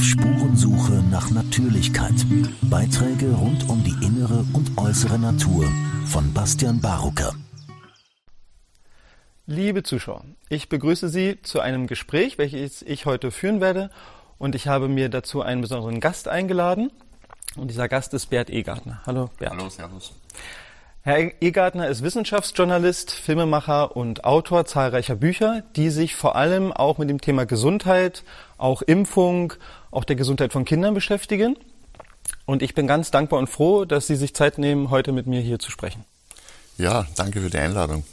Auf Spurensuche nach Natürlichkeit. Beiträge rund um die innere und äußere Natur von Bastian Barucker. Liebe Zuschauer, ich begrüße Sie zu einem Gespräch, welches ich heute führen werde. Und ich habe mir dazu einen besonderen Gast eingeladen. Und dieser Gast ist Bert Egartner. Hallo Bert. Hallo, Servus. Herr Egartner ist Wissenschaftsjournalist, Filmemacher und Autor zahlreicher Bücher, die sich vor allem auch mit dem Thema Gesundheit, auch Impfung, auch der Gesundheit von Kindern beschäftigen. Und ich bin ganz dankbar und froh, dass Sie sich Zeit nehmen, heute mit mir hier zu sprechen. Ja, danke für die Einladung.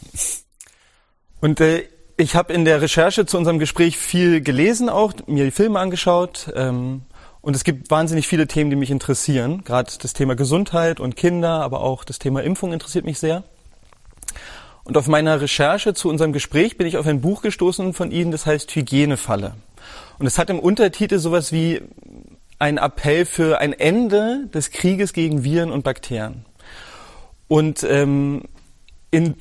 Und äh, ich habe in der Recherche zu unserem Gespräch viel gelesen, auch mir die Filme angeschaut. Ähm, und es gibt wahnsinnig viele Themen, die mich interessieren. Gerade das Thema Gesundheit und Kinder, aber auch das Thema Impfung interessiert mich sehr. Und auf meiner Recherche zu unserem Gespräch bin ich auf ein Buch gestoßen von Ihnen, das heißt Hygienefalle. Und es hat im Untertitel sowas wie ein Appell für ein Ende des Krieges gegen Viren und Bakterien. Und ähm, in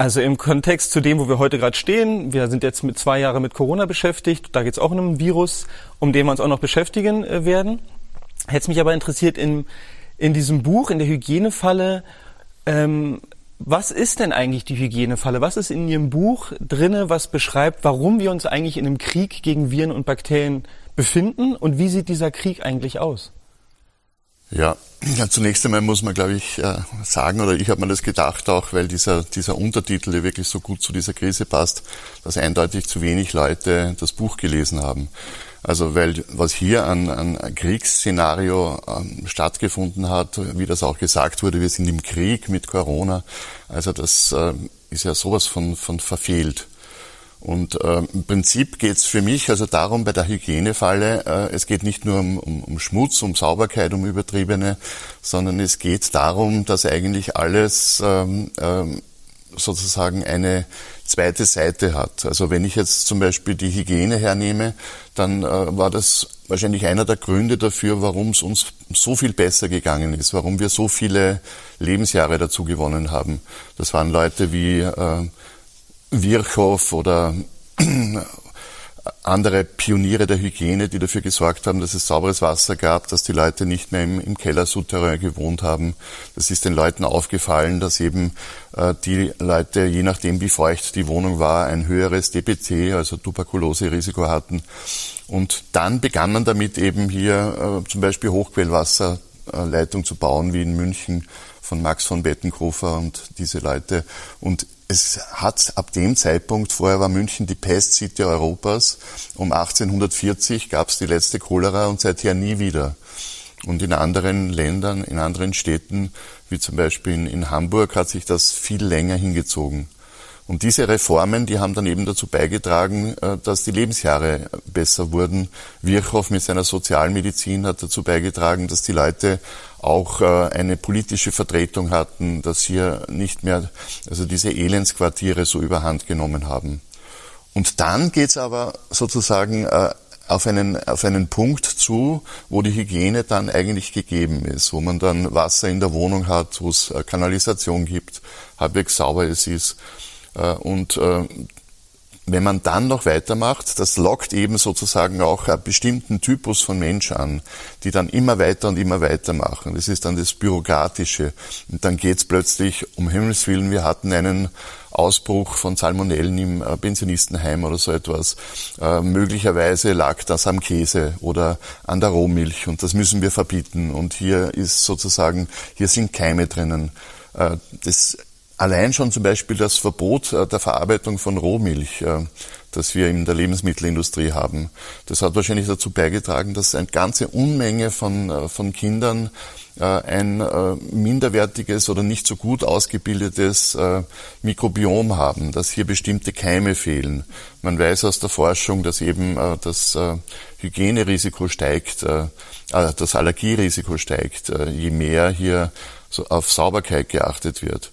also im Kontext zu dem, wo wir heute gerade stehen, wir sind jetzt mit zwei Jahren mit Corona beschäftigt, da geht es auch um ein Virus, um den wir uns auch noch beschäftigen äh, werden. Hätte mich aber interessiert, in, in diesem Buch, in der Hygienefalle, ähm, was ist denn eigentlich die Hygienefalle? Was ist in Ihrem Buch drinne, was beschreibt, warum wir uns eigentlich in einem Krieg gegen Viren und Bakterien befinden und wie sieht dieser Krieg eigentlich aus? Ja, ja, zunächst einmal muss man, glaube ich, äh, sagen, oder ich habe mir das gedacht auch, weil dieser, dieser Untertitel, der wirklich so gut zu dieser Krise passt, dass eindeutig zu wenig Leute das Buch gelesen haben. Also weil was hier an, an Kriegsszenario ähm, stattgefunden hat, wie das auch gesagt wurde, wir sind im Krieg mit Corona, also das äh, ist ja sowas von, von verfehlt. Und äh, im Prinzip geht es für mich also darum, bei der Hygienefalle, äh, es geht nicht nur um, um, um, Schmutz, um Sauberkeit, um übertriebene, sondern es geht darum, dass eigentlich alles ähm, ähm, sozusagen eine zweite Seite hat. Also wenn ich jetzt zum Beispiel die Hygiene hernehme, dann äh, war das wahrscheinlich einer der Gründe dafür, warum es uns so viel besser gegangen ist, warum wir so viele Lebensjahre dazu gewonnen haben. Das waren Leute wie äh, Virchow oder andere Pioniere der Hygiene, die dafür gesorgt haben, dass es sauberes Wasser gab, dass die Leute nicht mehr im, im Keller Souterrain gewohnt haben. Das ist den Leuten aufgefallen, dass eben äh, die Leute, je nachdem wie feucht die Wohnung war, ein höheres DPC, also Tuberkulose-Risiko hatten. Und dann begann man damit eben hier äh, zum Beispiel Hochquellwasserleitung zu bauen, wie in München von Max von Bettenkofer und diese Leute. Und es hat ab dem Zeitpunkt, vorher war München die Pest-City Europas, um 1840 gab es die letzte Cholera und seither nie wieder. Und in anderen Ländern, in anderen Städten, wie zum Beispiel in, in Hamburg, hat sich das viel länger hingezogen. Und diese Reformen, die haben dann eben dazu beigetragen, äh, dass die Lebensjahre besser wurden. Virchow mit seiner Sozialmedizin hat dazu beigetragen, dass die Leute auch äh, eine politische Vertretung hatten, dass hier nicht mehr, also diese Elendsquartiere so überhand genommen haben. Und dann geht's aber sozusagen äh, auf einen, auf einen Punkt zu, wo die Hygiene dann eigentlich gegeben ist, wo man dann Wasser in der Wohnung hat, wo es Kanalisation gibt, halbwegs sauber es ist. Äh, und äh, wenn man dann noch weitermacht, das lockt eben sozusagen auch einen bestimmten Typus von Mensch an, die dann immer weiter und immer weiter machen. Das ist dann das Bürokratische. Und dann geht's plötzlich, um Himmels Willen, wir hatten einen Ausbruch von Salmonellen im äh, Pensionistenheim oder so etwas. Äh, möglicherweise lag das am Käse oder an der Rohmilch und das müssen wir verbieten. Und hier ist sozusagen, hier sind Keime drinnen. Äh, das Allein schon zum Beispiel das Verbot äh, der Verarbeitung von Rohmilch, äh, das wir in der Lebensmittelindustrie haben, das hat wahrscheinlich dazu beigetragen, dass eine ganze Unmenge von, äh, von Kindern ein minderwertiges oder nicht so gut ausgebildetes Mikrobiom haben, dass hier bestimmte Keime fehlen. Man weiß aus der Forschung, dass eben das Hygienerisiko steigt, das Allergierisiko steigt, je mehr hier auf Sauberkeit geachtet wird.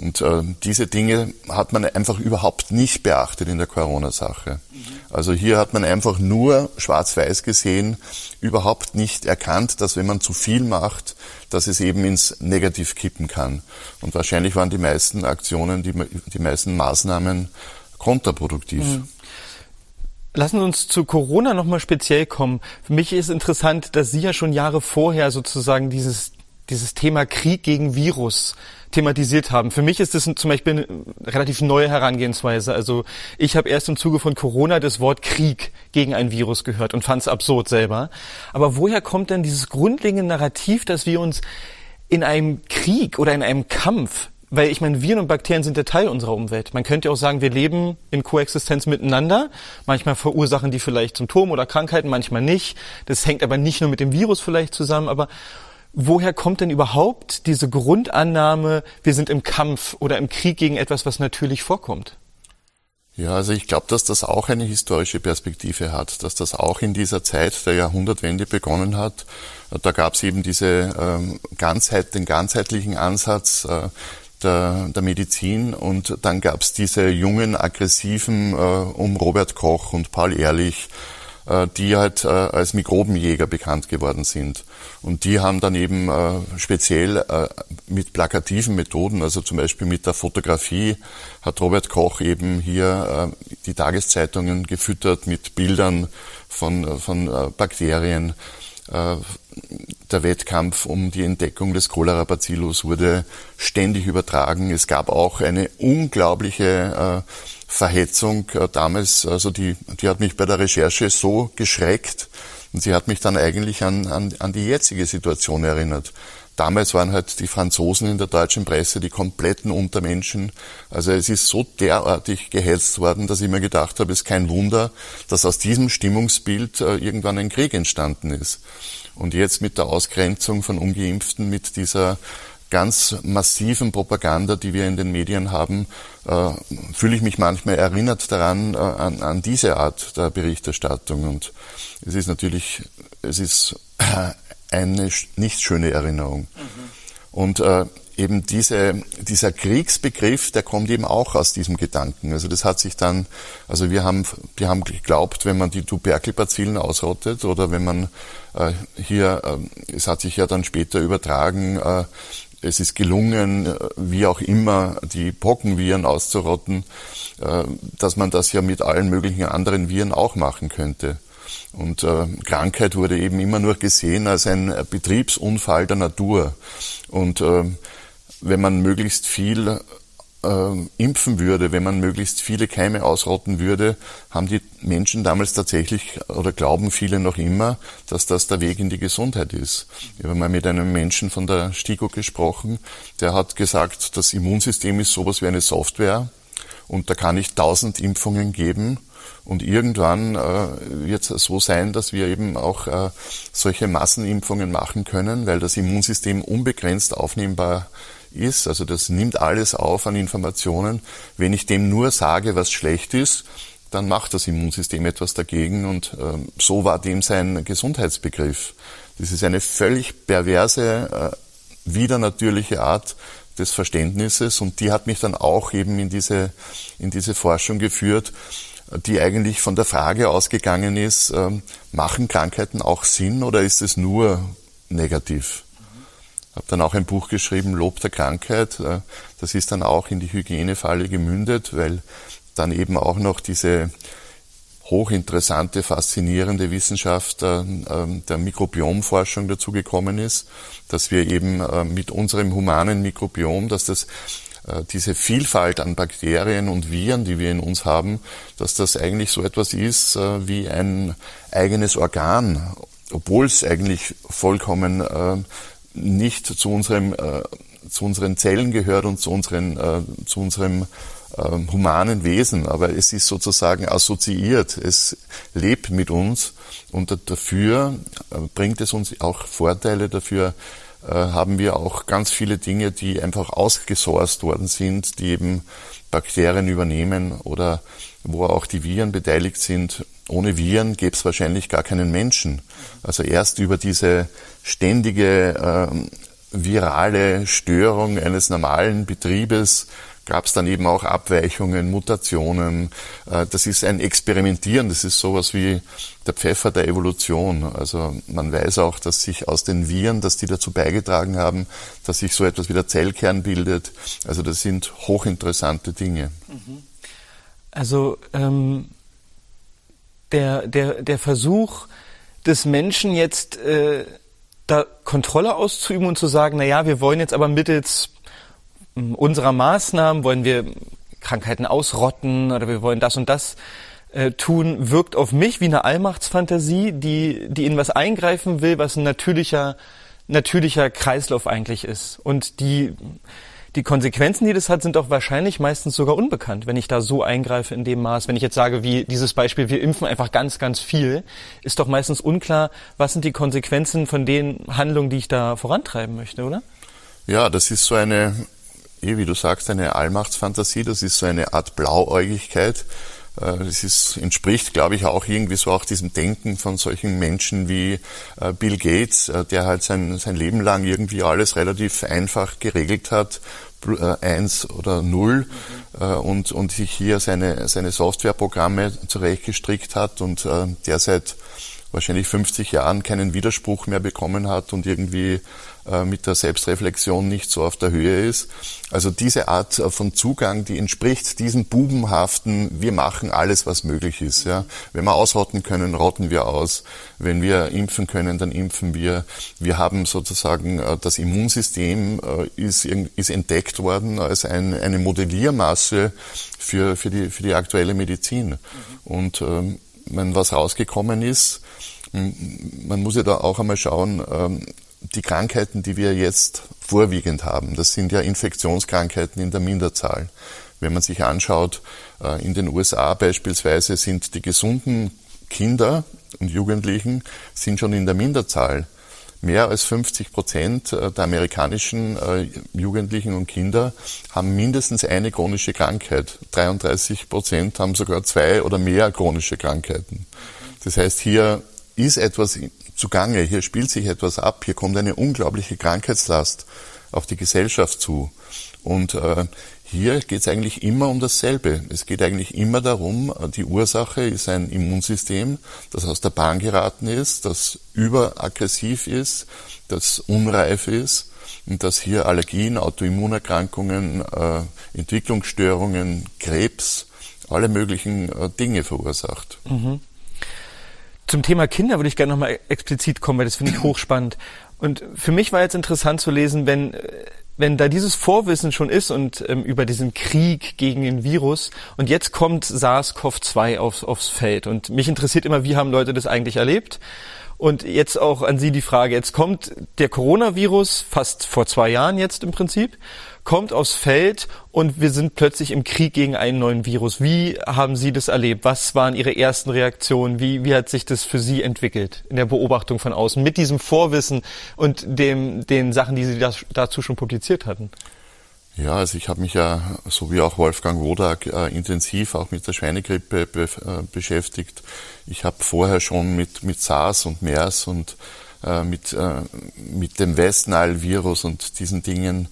Und äh, diese Dinge hat man einfach überhaupt nicht beachtet in der Corona-Sache. Also hier hat man einfach nur schwarz-weiß gesehen, überhaupt nicht erkannt, dass wenn man zu viel macht, dass es eben ins Negativ kippen kann. Und wahrscheinlich waren die meisten Aktionen, die, die meisten Maßnahmen kontraproduktiv. Mhm. Lassen Sie uns zu Corona nochmal speziell kommen. Für mich ist interessant, dass Sie ja schon Jahre vorher sozusagen dieses, dieses Thema Krieg gegen Virus thematisiert haben. Für mich ist das zum Beispiel eine relativ neue Herangehensweise. Also ich habe erst im Zuge von Corona das Wort Krieg gegen ein Virus gehört und fand es absurd selber. Aber woher kommt denn dieses grundlegende Narrativ, dass wir uns in einem Krieg oder in einem Kampf weil ich meine, Viren und Bakterien sind der Teil unserer Umwelt. Man könnte auch sagen, wir leben in Koexistenz miteinander. Manchmal verursachen die vielleicht Symptome oder Krankheiten, manchmal nicht. Das hängt aber nicht nur mit dem Virus vielleicht zusammen. Aber woher kommt denn überhaupt diese Grundannahme, wir sind im Kampf oder im Krieg gegen etwas, was natürlich vorkommt? Ja, also ich glaube, dass das auch eine historische Perspektive hat, dass das auch in dieser Zeit der Jahrhundertwende begonnen hat. Da gab es eben diese ähm, Ganzheit, den ganzheitlichen Ansatz äh, der, der Medizin und dann gab es diese jungen, aggressiven äh, um Robert Koch und Paul Ehrlich, äh, die halt äh, als Mikrobenjäger bekannt geworden sind. Und die haben dann eben äh, speziell mit plakativen Methoden, also zum Beispiel mit der Fotografie, hat Robert Koch eben hier die Tageszeitungen gefüttert mit Bildern von, von Bakterien. Der Wettkampf um die Entdeckung des Cholera-Bacillus wurde ständig übertragen. Es gab auch eine unglaubliche Verhetzung äh, damals, also die, die hat mich bei der Recherche so geschreckt und sie hat mich dann eigentlich an, an, an die jetzige Situation erinnert. Damals waren halt die Franzosen in der deutschen Presse die kompletten Untermenschen. Also es ist so derartig gehetzt worden, dass ich mir gedacht habe, es ist kein Wunder, dass aus diesem Stimmungsbild äh, irgendwann ein Krieg entstanden ist. Und jetzt mit der Ausgrenzung von Ungeimpften, mit dieser ganz massiven Propaganda, die wir in den Medien haben, äh, fühle ich mich manchmal erinnert daran, äh, an, an, diese Art der Berichterstattung. Und es ist natürlich, es ist eine nicht schöne Erinnerung. Mhm. Und äh, eben diese, dieser Kriegsbegriff, der kommt eben auch aus diesem Gedanken. Also das hat sich dann, also wir haben, wir haben geglaubt, wenn man die Tuberkelbazillen ausrottet oder wenn man äh, hier, äh, es hat sich ja dann später übertragen, äh, es ist gelungen, äh, wie auch immer, die Pockenviren auszurotten, äh, dass man das ja mit allen möglichen anderen Viren auch machen könnte. Und äh, Krankheit wurde eben immer nur gesehen als ein Betriebsunfall der Natur. Und äh, wenn man möglichst viel äh, impfen würde, wenn man möglichst viele Keime ausrotten würde, haben die Menschen damals tatsächlich oder glauben viele noch immer, dass das der Weg in die Gesundheit ist. Ich habe mal mit einem Menschen von der STIKO gesprochen, der hat gesagt, das Immunsystem ist sowas wie eine Software und da kann ich tausend Impfungen geben und irgendwann äh, wird es so sein, dass wir eben auch äh, solche Massenimpfungen machen können, weil das Immunsystem unbegrenzt aufnehmbar ist. Also das nimmt alles auf an Informationen. Wenn ich dem nur sage, was schlecht ist, dann macht das Immunsystem etwas dagegen und äh, so war dem sein Gesundheitsbegriff. Das ist eine völlig perverse, äh, widernatürliche Art des Verständnisses und die hat mich dann auch eben in diese, in diese Forschung geführt, die eigentlich von der Frage ausgegangen ist, äh, machen Krankheiten auch Sinn oder ist es nur negativ? habe dann auch ein Buch geschrieben, Lob der Krankheit. Äh, das ist dann auch in die Hygienefalle gemündet, weil dann eben auch noch diese hochinteressante, faszinierende Wissenschaft äh, ähm, der Mikrobiomforschung dazu gekommen ist, dass wir eben äh, mit unserem humanen Mikrobiom, dass das diese Vielfalt an Bakterien und Viren, die wir in uns haben, dass das eigentlich so etwas ist wie ein eigenes Organ, obwohl es eigentlich vollkommen nicht zu unserem äh, zu unseren Zellen gehört und zu unseren äh, zu unserem äh, humanen Wesen, aber es ist sozusagen assoziiert, es lebt mit uns und dafür äh, bringt es uns auch Vorteile, dafür äh, haben wir auch ganz viele Dinge, die einfach ausgesourced worden sind, die eben Bakterien übernehmen oder wo auch die Viren beteiligt sind. Ohne Viren gäbe es wahrscheinlich gar keinen Menschen. Also erst über diese ständige äh, virale Störung eines normalen Betriebes gab es dann eben auch Abweichungen, Mutationen. Äh, das ist ein Experimentieren, das ist sowas wie der Pfeffer der Evolution. Also man weiß auch, dass sich aus den Viren, dass die dazu beigetragen haben, dass sich so etwas wie der Zellkern bildet. Also das sind hochinteressante Dinge. Also ähm, der, der, der Versuch des Menschen jetzt äh, da Kontrolle auszuüben und zu sagen, na ja, wir wollen jetzt aber mittels unserer Maßnahmen wollen wir Krankheiten ausrotten oder wir wollen das und das äh, tun, wirkt auf mich wie eine Allmachtsfantasie, die, die in was eingreifen will, was ein natürlicher, natürlicher Kreislauf eigentlich ist. Und die, die Konsequenzen, die das hat, sind auch wahrscheinlich meistens sogar unbekannt, wenn ich da so eingreife in dem Maß. Wenn ich jetzt sage, wie dieses Beispiel, wir impfen einfach ganz, ganz viel, ist doch meistens unklar, was sind die Konsequenzen von den Handlungen, die ich da vorantreiben möchte, oder? Ja, das ist so eine, wie du sagst, eine Allmachtsfantasie, das ist so eine Art Blauäugigkeit, äh, ist, entspricht, glaube ich, auch irgendwie so auch diesem Denken von solchen Menschen wie äh, Bill Gates, äh, der halt sein, sein Leben lang irgendwie alles relativ einfach geregelt hat, eins oder null mhm. und, und sich hier seine, seine Softwareprogramme zurechtgestrickt hat und der seit wahrscheinlich 50 Jahren keinen Widerspruch mehr bekommen hat und irgendwie äh, mit der Selbstreflexion nicht so auf der Höhe ist. Also diese Art äh, von Zugang, die entspricht diesem bubenhaften, wir machen alles, was möglich ist. Ja. Wenn wir ausrotten können, rotten wir aus. Wenn wir impfen können, dann impfen wir. Wir haben sozusagen, äh, das Immunsystem ist, ist entdeckt worden als ein, eine Modelliermasse für, für, die, für die aktuelle Medizin. Mhm. Und ähm, wenn was rausgekommen ist, man muss ja da auch einmal schauen, ähm, die Krankheiten, die wir jetzt vorwiegend haben, das sind ja Infektionskrankheiten in der Minderzahl. Wenn man sich anschaut, äh, in den USA beispielsweise sind die gesunden Kinder und Jugendlichen sind schon in der Minderzahl. Mehr als 50 Prozent äh, der amerikanischen äh, Jugendlichen und Kinder haben mindestens eine chronische Krankheit. 33 Prozent haben sogar zwei oder mehr chronische Krankheiten. Das heißt, hier ist etwas zugange, hier spielt sich etwas ab, hier kommt eine unglaubliche Krankheitslast auf die Gesellschaft zu. Und äh, hier geht es eigentlich immer um dasselbe. Es geht eigentlich immer darum, die Ursache ist ein Immunsystem, das aus der Bahn geraten ist, das überaggressiv ist, das unreif ist und das hier Allergien, Autoimmunerkrankungen, äh, Entwicklungsstörungen, Krebs, alle möglichen äh, Dinge verursacht. Mhm. Zum Thema Kinder würde ich gerne nochmal explizit kommen, weil das finde ich hochspannend. Und für mich war jetzt interessant zu lesen, wenn, wenn da dieses Vorwissen schon ist und ähm, über diesen Krieg gegen den Virus und jetzt kommt SARS-CoV-2 aufs, aufs Feld und mich interessiert immer, wie haben Leute das eigentlich erlebt? Und jetzt auch an Sie die Frage, jetzt kommt der Coronavirus, fast vor zwei Jahren jetzt im Prinzip, kommt aufs Feld und wir sind plötzlich im Krieg gegen einen neuen Virus. Wie haben Sie das erlebt? Was waren Ihre ersten Reaktionen? Wie, wie hat sich das für Sie entwickelt in der Beobachtung von außen mit diesem Vorwissen und dem, den Sachen, die Sie das, dazu schon publiziert hatten? Ja, also ich habe mich ja, so wie auch Wolfgang Wodak, äh, intensiv auch mit der Schweinegrippe be äh, beschäftigt. Ich habe vorher schon mit, mit SARS und MERS und äh, mit, äh, mit dem West-Nile-Virus und diesen Dingen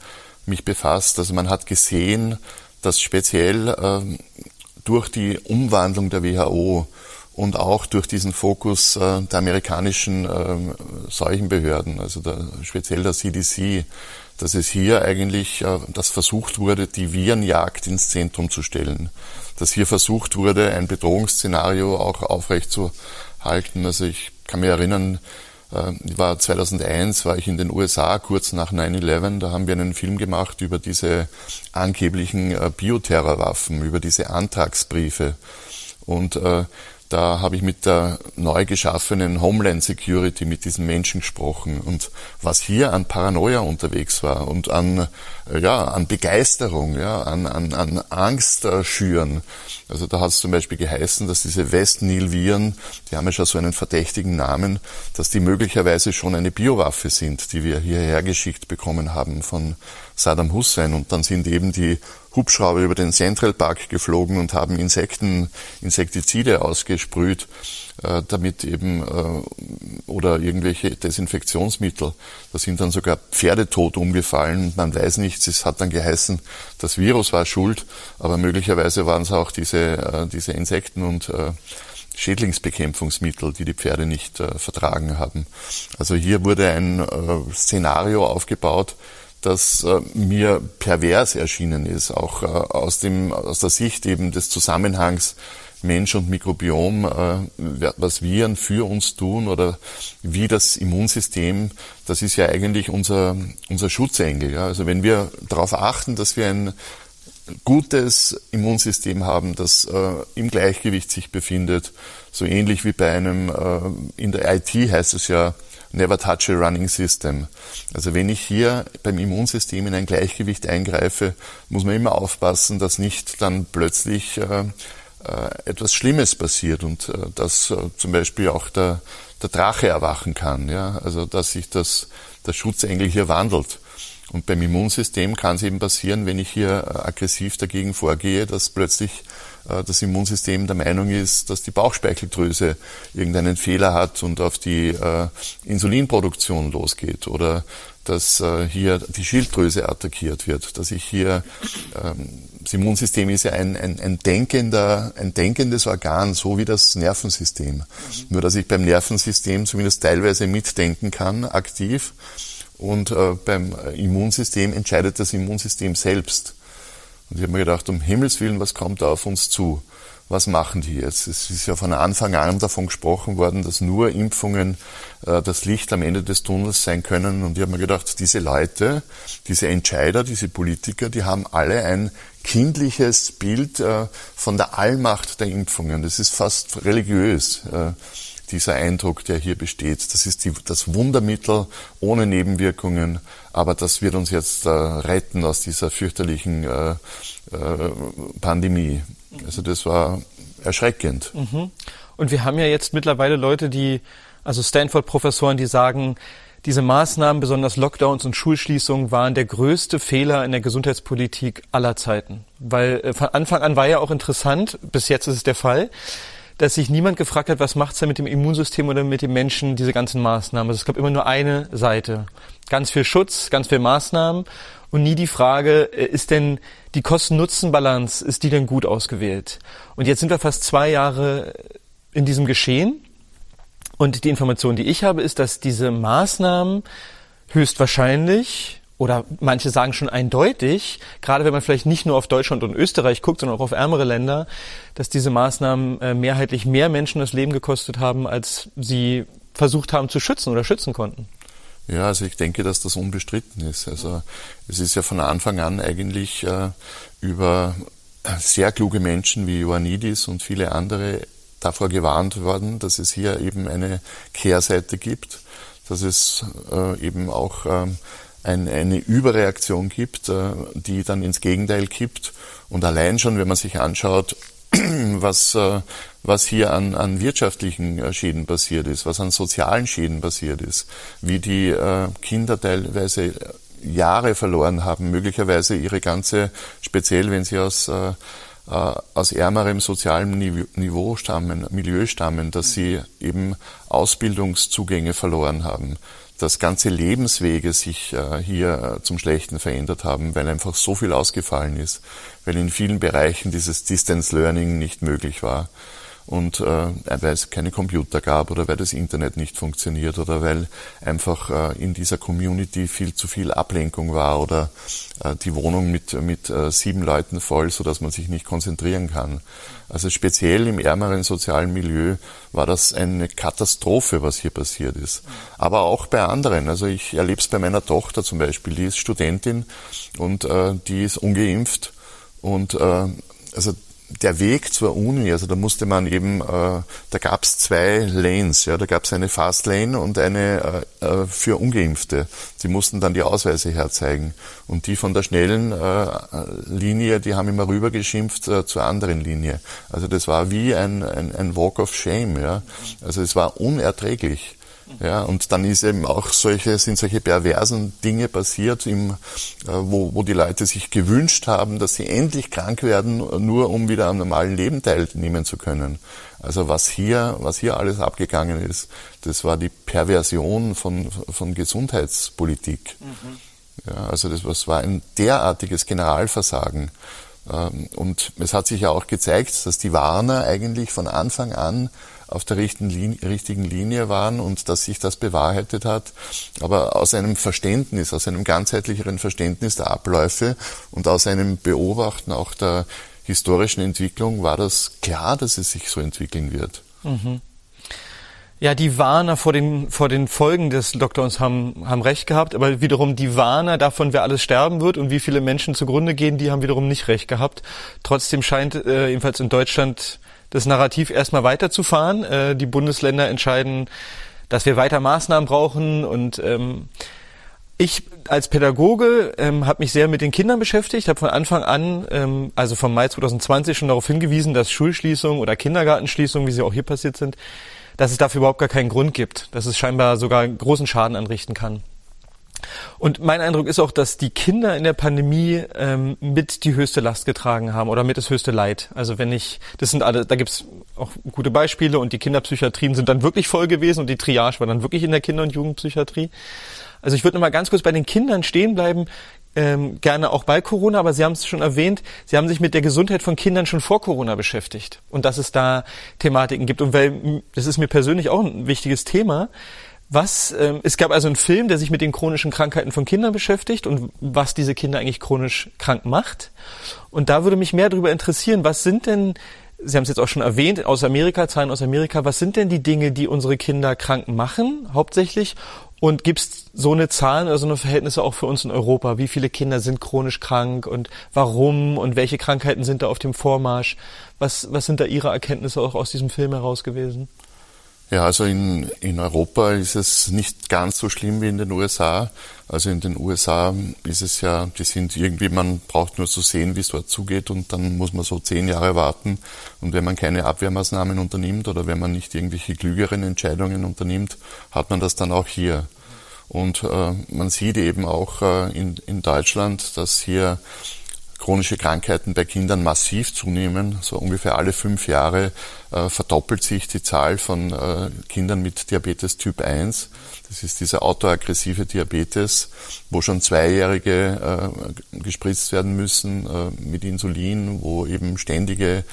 mich befasst. Also man hat gesehen, dass speziell äh, durch die Umwandlung der WHO und auch durch diesen Fokus äh, der amerikanischen äh, Seuchenbehörden, also der, speziell der CDC, dass es hier eigentlich, äh, dass versucht wurde, die Virenjagd ins Zentrum zu stellen. Dass hier versucht wurde, ein Bedrohungsszenario auch aufrechtzuerhalten. Also ich kann mich erinnern, äh, war 2001, war ich in den USA kurz nach 9-11, da haben wir einen Film gemacht über diese angeblichen äh, Bioterrorwaffen, über diese Antragsbriefe. Und äh, da habe ich mit der neu geschaffenen Homeland Security mit diesen Menschen gesprochen und was hier an Paranoia unterwegs war und an äh, ja an Begeisterung, ja an an, an Angst äh, schüren. Also da hat es zum Beispiel geheißen, dass diese West-Nil-Viren, die haben ja schon so einen verdächtigen Namen, dass die möglicherweise schon eine Biowaffe sind, die wir hierher geschickt bekommen haben von Saddam Hussein. Und dann sind eben die Hubschrauber über den Central Park geflogen und haben Insekten, Insektizide ausgesprüht, äh, damit eben, äh, oder irgendwelche Desinfektionsmittel. Da sind dann sogar Pferde tot umgefallen. Man weiß nichts. Es hat dann geheißen, das Virus war schuld, aber möglicherweise waren es auch diese, äh, diese Insekten und äh, Schädlingsbekämpfungsmittel, die die Pferde nicht äh, vertragen haben. Also hier wurde ein äh, Szenario aufgebaut, das äh, mir pervers erschienen ist, auch äh, aus, dem, aus der Sicht eben des Zusammenhangs Mensch und Mikrobiom, äh, was Viren für uns tun oder wie das Immunsystem, das ist ja eigentlich unser, unser Schutzengel. Also wenn wir darauf achten, dass wir ein gutes Immunsystem haben, das äh, im Gleichgewicht sich befindet, so ähnlich wie bei einem, äh, in der IT heißt es ja, never touch a running system. Also wenn ich hier beim Immunsystem in ein Gleichgewicht eingreife, muss man immer aufpassen, dass nicht dann plötzlich äh, äh, etwas Schlimmes passiert und äh, dass äh, zum Beispiel auch der, der Drache erwachen kann. Ja? Also dass sich das, der Schutzengel hier wandelt. Und beim Immunsystem kann es eben passieren, wenn ich hier aggressiv dagegen vorgehe, dass plötzlich das Immunsystem der Meinung ist, dass die Bauchspeicheldrüse irgendeinen Fehler hat und auf die Insulinproduktion losgeht oder dass hier die Schilddrüse attackiert wird, dass ich hier ähm, das Immunsystem ist ja ein, ein, ein, denkender, ein denkendes Organ, so wie das Nervensystem. Mhm. Nur, dass ich beim Nervensystem zumindest teilweise mitdenken kann, aktiv. Und äh, beim Immunsystem entscheidet das Immunsystem selbst. Und ich habe mir gedacht, um Himmels Willen, was kommt da auf uns zu? was machen die jetzt? Es ist ja von Anfang an davon gesprochen worden, dass nur Impfungen äh, das Licht am Ende des Tunnels sein können. Und ich habe mir gedacht, diese Leute, diese Entscheider, diese Politiker, die haben alle ein kindliches Bild äh, von der Allmacht der Impfungen. Das ist fast religiös. Äh, dieser Eindruck, der hier besteht. Das ist die, das Wundermittel ohne Nebenwirkungen, aber das wird uns jetzt äh, retten aus dieser fürchterlichen äh, äh, Pandemie. Also das war erschreckend. Mhm. Und wir haben ja jetzt mittlerweile Leute, die, also Stanford-Professoren, die sagen, diese Maßnahmen, besonders Lockdowns und Schulschließungen, waren der größte Fehler in der Gesundheitspolitik aller Zeiten. Weil äh, von Anfang an war ja auch interessant, bis jetzt ist es der Fall, dass sich niemand gefragt hat, was macht's denn mit dem Immunsystem oder mit den Menschen, diese ganzen Maßnahmen. Also es gab immer nur eine Seite. Ganz viel Schutz, ganz viel Maßnahmen und nie die Frage, äh, ist denn die Kosten-Nutzen-Balance, ist die denn gut ausgewählt? Und jetzt sind wir fast zwei Jahre in diesem Geschehen und die Information, die ich habe, ist, dass diese Maßnahmen höchstwahrscheinlich oder manche sagen schon eindeutig, gerade wenn man vielleicht nicht nur auf Deutschland und Österreich guckt, sondern auch auf ärmere Länder, dass diese Maßnahmen äh, mehrheitlich mehr Menschen das Leben gekostet haben, als sie versucht haben zu schützen oder schützen konnten. Ja, also ich denke, dass das unbestritten ist. Also es ist ja von Anfang an eigentlich äh, über sehr kluge Menschen wie Ioannidis und viele andere davor gewarnt worden, dass es hier eben eine Kehrseite gibt, dass es äh, eben auch ähm, ein, eine Überreaktion gibt, äh, die dann ins Gegenteil kippt. Und allein schon, wenn man sich anschaut, was, äh, was hier an, an wirtschaftlichen äh, Schäden passiert ist, was an sozialen Schäden passiert ist, wie die Kinder teilweise Jahre verloren haben, möglicherweise ihre ganze, speziell wenn sie aus, aus ärmerem sozialem Niveau stammen, Milieu stammen, dass sie eben Ausbildungszugänge verloren haben dass ganze Lebenswege sich äh, hier äh, zum Schlechten verändert haben, weil einfach so viel ausgefallen ist, weil in vielen Bereichen dieses Distance Learning nicht möglich war und äh, weil es keine Computer gab oder weil das Internet nicht funktioniert oder weil einfach äh, in dieser Community viel zu viel Ablenkung war oder äh, die Wohnung mit, mit äh, sieben Leuten voll, so dass man sich nicht konzentrieren kann. Also speziell im ärmeren sozialen Milieu war das eine Katastrophe, was hier passiert ist. Aber auch bei anderen. Also ich erlebe es bei meiner Tochter zum Beispiel, die ist Studentin und äh, die ist ungeimpft und äh, also der Weg zur Uni, also da musste man eben, äh, da gab es zwei Lanes, ja, da gab es eine Fast Lane und eine äh, äh, für Ungeimpfte. Sie mussten dann die Ausweise herzeigen. Und die von der schnellen äh, Linie, die haben immer rübergeschimpft äh, zur anderen Linie. Also das war wie ein, ein, ein Walk of Shame, ja. Also es war unerträglich. Ja, und dann ist eben auch solche, sind solche perversen Dinge passiert, im, äh, wo, wo die Leute sich gewünscht haben, dass sie endlich krank werden, nur um wieder am normalen Leben teilnehmen zu können. Also was hier, was hier alles abgegangen ist, das war die Perversion von, von Gesundheitspolitik. Mhm. Ja, also das, das war ein derartiges Generalversagen. Ähm, und es hat sich ja auch gezeigt, dass die Warner eigentlich von Anfang an auf der richtigen Linie waren und dass sich das bewahrheitet hat. Aber aus einem Verständnis, aus einem ganzheitlicheren Verständnis der Abläufe und aus einem Beobachten auch der historischen Entwicklung war das klar, dass es sich so entwickeln wird. Mhm. Ja, die Warner vor den, vor den Folgen des Lockdowns haben, haben recht gehabt, aber wiederum die Warner davon, wer alles sterben wird und wie viele Menschen zugrunde gehen, die haben wiederum nicht recht gehabt. Trotzdem scheint äh, jedenfalls in Deutschland das Narrativ erstmal weiterzufahren. Äh, die Bundesländer entscheiden, dass wir weiter Maßnahmen brauchen und ähm, ich als Pädagoge ähm, habe mich sehr mit den Kindern beschäftigt, habe von Anfang an, ähm, also vom Mai 2020 schon darauf hingewiesen, dass Schulschließungen oder Kindergartenschließungen, wie sie auch hier passiert sind, dass es dafür überhaupt gar keinen Grund gibt, dass es scheinbar sogar großen Schaden anrichten kann. Und mein Eindruck ist auch, dass die Kinder in der Pandemie ähm, mit die höchste Last getragen haben oder mit das höchste Leid. Also wenn ich, das sind alle, da gibt's auch gute Beispiele und die Kinderpsychiatrien sind dann wirklich voll gewesen und die Triage war dann wirklich in der Kinder- und Jugendpsychiatrie. Also ich würde noch mal ganz kurz bei den Kindern stehen bleiben ähm, gerne auch bei Corona, aber Sie haben es schon erwähnt, Sie haben sich mit der Gesundheit von Kindern schon vor Corona beschäftigt und dass es da Thematiken gibt. Und weil das ist mir persönlich auch ein wichtiges Thema. Was, ähm, es gab also einen Film, der sich mit den chronischen Krankheiten von Kindern beschäftigt und was diese Kinder eigentlich chronisch krank macht. Und da würde mich mehr darüber interessieren, was sind denn Sie haben es jetzt auch schon erwähnt, aus Amerika, Zahlen aus Amerika. Was sind denn die Dinge, die unsere Kinder krank machen, hauptsächlich? Und gibt es so eine Zahlen oder so eine Verhältnisse auch für uns in Europa? Wie viele Kinder sind chronisch krank und warum und welche Krankheiten sind da auf dem Vormarsch? Was, was sind da Ihre Erkenntnisse auch aus diesem Film heraus gewesen? Ja, also in, in Europa ist es nicht ganz so schlimm wie in den USA. Also in den USA ist es ja, die sind irgendwie, man braucht nur zu sehen, wie es dort zugeht und dann muss man so zehn Jahre warten. Und wenn man keine Abwehrmaßnahmen unternimmt oder wenn man nicht irgendwelche klügeren Entscheidungen unternimmt, hat man das dann auch hier. Und äh, man sieht eben auch äh, in, in Deutschland, dass hier chronische Krankheiten bei Kindern massiv zunehmen. So ungefähr alle fünf Jahre äh, verdoppelt sich die Zahl von äh, Kindern mit Diabetes Typ 1. Das ist dieser autoaggressive Diabetes, wo schon Zweijährige äh, gespritzt werden müssen äh, mit Insulin, wo eben ständige,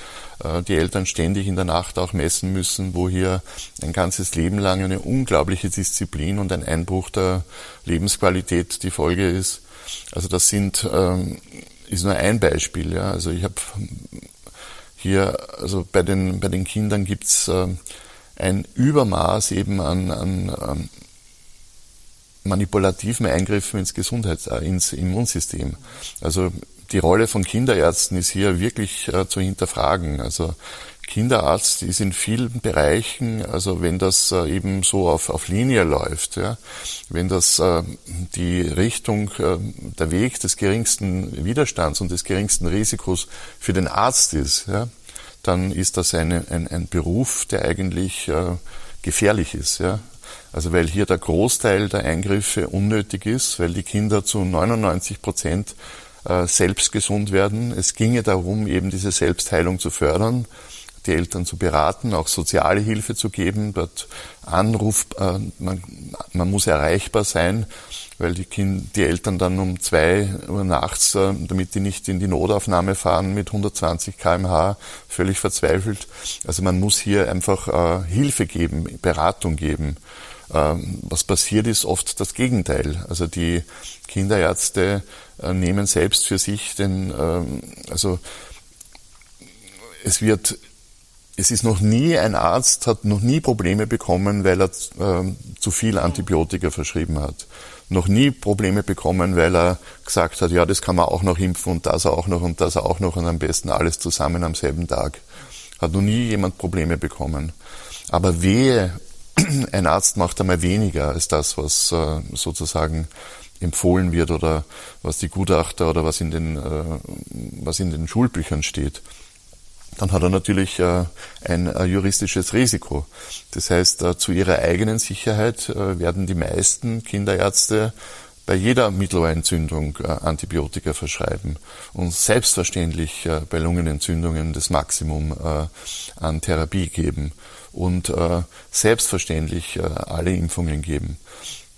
äh, die Eltern ständig in der Nacht auch messen müssen, wo hier ein ganzes Leben lang eine unglaubliche Disziplin und ein Einbruch der Lebensqualität die Folge ist. Also das sind ähm, ist nur ein Beispiel. Ja. Also ich habe hier, also bei den, bei den Kindern gibt's äh, ein Übermaß eben an, an, an manipulativen Eingriffen ins Gesundheits-, äh, ins Immunsystem. Also die Rolle von Kinderärzten ist hier wirklich äh, zu hinterfragen. Also Kinderarzt ist in vielen Bereichen, also wenn das äh, eben so auf, auf Linie läuft, ja, wenn das äh, die Richtung, äh, der Weg des geringsten Widerstands und des geringsten Risikos für den Arzt ist, ja, dann ist das eine, ein, ein Beruf, der eigentlich äh, gefährlich ist. Ja. Also weil hier der Großteil der Eingriffe unnötig ist, weil die Kinder zu 99 Prozent selbst gesund werden. Es ginge darum, eben diese Selbstheilung zu fördern die Eltern zu beraten, auch soziale Hilfe zu geben, dort Anruf, äh, man, man muss erreichbar sein, weil die, kind, die Eltern dann um zwei Uhr nachts, äh, damit die nicht in die Notaufnahme fahren mit 120 kmh, völlig verzweifelt. Also man muss hier einfach äh, Hilfe geben, Beratung geben. Ähm, was passiert ist, oft das Gegenteil. Also die Kinderärzte äh, nehmen selbst für sich den, ähm, also es wird es ist noch nie ein Arzt hat noch nie Probleme bekommen, weil er äh, zu viel Antibiotika verschrieben hat. Noch nie Probleme bekommen, weil er gesagt hat, ja, das kann man auch noch impfen und das auch noch und das auch noch und am besten alles zusammen am selben Tag. Hat noch nie jemand Probleme bekommen. Aber wehe, ein Arzt macht einmal weniger als das, was äh, sozusagen empfohlen wird oder was die Gutachter oder was in den, äh, was in den Schulbüchern steht dann hat er natürlich äh, ein äh, juristisches Risiko. Das heißt, äh, zu ihrer eigenen Sicherheit werden die meisten Kinderärzte bei jeder Mittelohrentzündung Antibiotika verschreiben und selbstverständlich bei Lungenentzündungen das Maximum an Therapie geben und selbstverständlich alle Impfungen geben.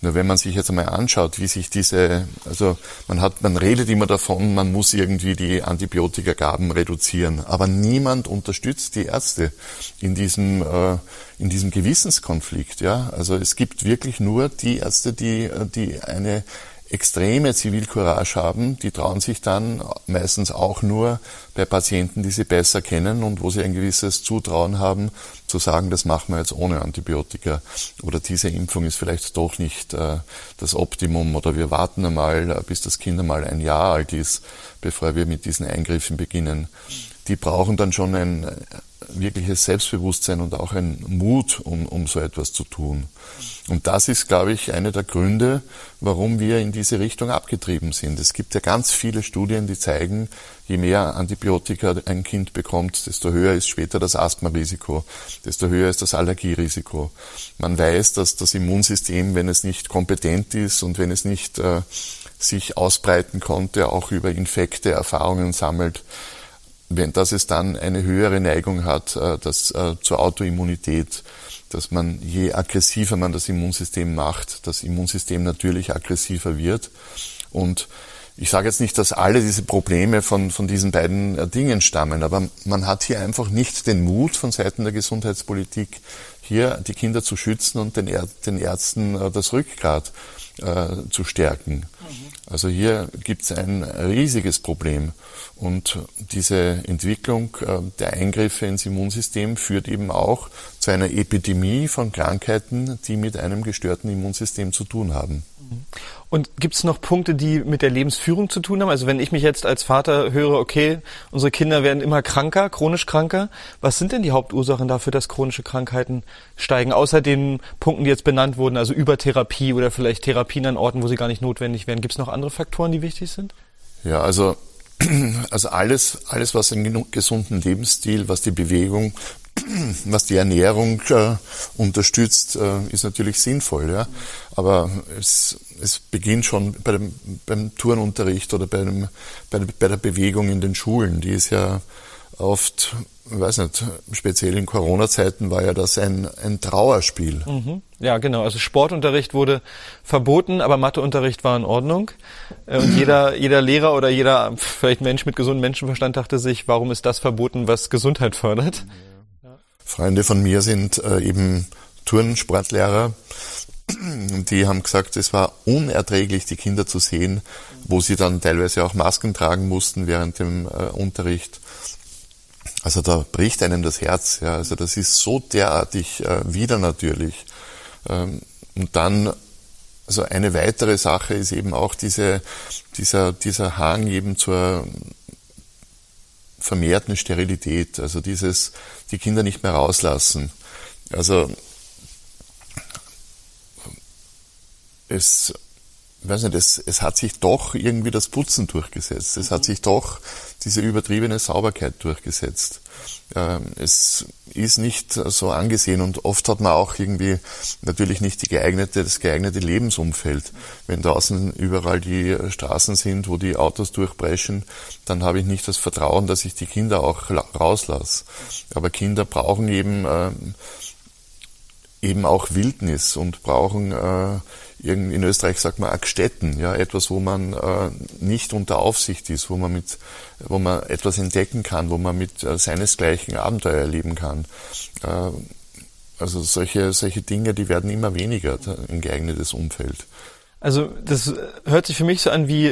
Nur wenn man sich jetzt einmal anschaut, wie sich diese, also man hat, man redet immer davon, man muss irgendwie die Antibiotikagaben reduzieren, aber niemand unterstützt die Ärzte in diesem, äh, in diesem Gewissenskonflikt, ja. Also es gibt wirklich nur die Ärzte, die, die eine extreme Zivilcourage haben, die trauen sich dann meistens auch nur bei Patienten, die sie besser kennen und wo sie ein gewisses Zutrauen haben, zu sagen, das machen wir jetzt ohne Antibiotika oder diese Impfung ist vielleicht doch nicht äh, das Optimum oder wir warten einmal, äh, bis das Kind einmal ein Jahr alt ist, bevor wir mit diesen Eingriffen beginnen. Die brauchen dann schon ein äh, wirkliches Selbstbewusstsein und auch ein Mut, um, um so etwas zu tun. Und das ist, glaube ich, einer der Gründe, warum wir in diese Richtung abgetrieben sind. Es gibt ja ganz viele Studien, die zeigen, je mehr Antibiotika ein Kind bekommt, desto höher ist später das Asthmarisiko, desto höher ist das Allergierisiko. Man weiß, dass das Immunsystem, wenn es nicht kompetent ist und wenn es nicht äh, sich ausbreiten konnte, auch über Infekte Erfahrungen sammelt, wenn, dass es dann eine höhere Neigung hat äh, das, äh, zur Autoimmunität dass man, je aggressiver man das Immunsystem macht, das Immunsystem natürlich aggressiver wird. Und ich sage jetzt nicht, dass alle diese Probleme von, von diesen beiden äh, Dingen stammen, aber man hat hier einfach nicht den Mut von Seiten der Gesundheitspolitik, hier die Kinder zu schützen und den, den Ärzten das Rückgrat äh, zu stärken. Mhm. Also hier gibt es ein riesiges Problem. Und diese Entwicklung äh, der Eingriffe ins Immunsystem führt eben auch zu einer Epidemie von Krankheiten, die mit einem gestörten Immunsystem zu tun haben. Und gibt es noch Punkte, die mit der Lebensführung zu tun haben? Also wenn ich mich jetzt als Vater höre, okay, unsere Kinder werden immer kranker, chronisch kranker, was sind denn die Hauptursachen dafür, dass chronische Krankheiten steigen? Außer den Punkten, die jetzt benannt wurden, also Übertherapie oder vielleicht Therapien an Orten, wo sie gar nicht notwendig wären. Gibt es noch andere Faktoren, die wichtig sind? Ja, also also alles, alles, was einen gesunden Lebensstil, was die Bewegung, was die Ernährung äh, unterstützt, äh, ist natürlich sinnvoll. Ja? Aber es, es beginnt schon bei dem, beim Turnunterricht oder bei, dem, bei, bei der Bewegung in den Schulen. Die ist ja oft ich weiß nicht, speziell in Corona-Zeiten war ja das ein, ein Trauerspiel. Mhm. Ja, genau. Also Sportunterricht wurde verboten, aber Matheunterricht war in Ordnung. Äh, und jeder, jeder Lehrer oder jeder vielleicht Mensch mit gesundem Menschenverstand dachte sich, warum ist das verboten, was Gesundheit fördert? Freunde von mir sind äh, eben Turnsportlehrer. Die haben gesagt, es war unerträglich, die Kinder zu sehen, wo sie dann teilweise auch Masken tragen mussten während dem äh, Unterricht also da bricht einem das Herz. Ja. Also das ist so derartig äh, wieder natürlich. Ähm, und dann, also eine weitere Sache ist eben auch diese, dieser, dieser Hang eben zur vermehrten Sterilität. Also dieses, die Kinder nicht mehr rauslassen. Also es weiß nicht, es, es hat sich doch irgendwie das Putzen durchgesetzt. Es hat sich doch diese übertriebene Sauberkeit durchgesetzt. Ähm, es ist nicht so angesehen und oft hat man auch irgendwie natürlich nicht die geeignete, das geeignete Lebensumfeld. Wenn draußen überall die Straßen sind, wo die Autos durchbrechen, dann habe ich nicht das Vertrauen, dass ich die Kinder auch rauslasse. Aber Kinder brauchen eben, äh, eben auch Wildnis und brauchen äh, in Österreich sagt man Akstetten, ja, etwas, wo man äh, nicht unter Aufsicht ist, wo man mit, wo man etwas entdecken kann, wo man mit äh, seinesgleichen Abenteuer erleben kann. Äh, also solche, solche Dinge, die werden immer weniger ein geeignetes Umfeld. Also das hört sich für mich so an wie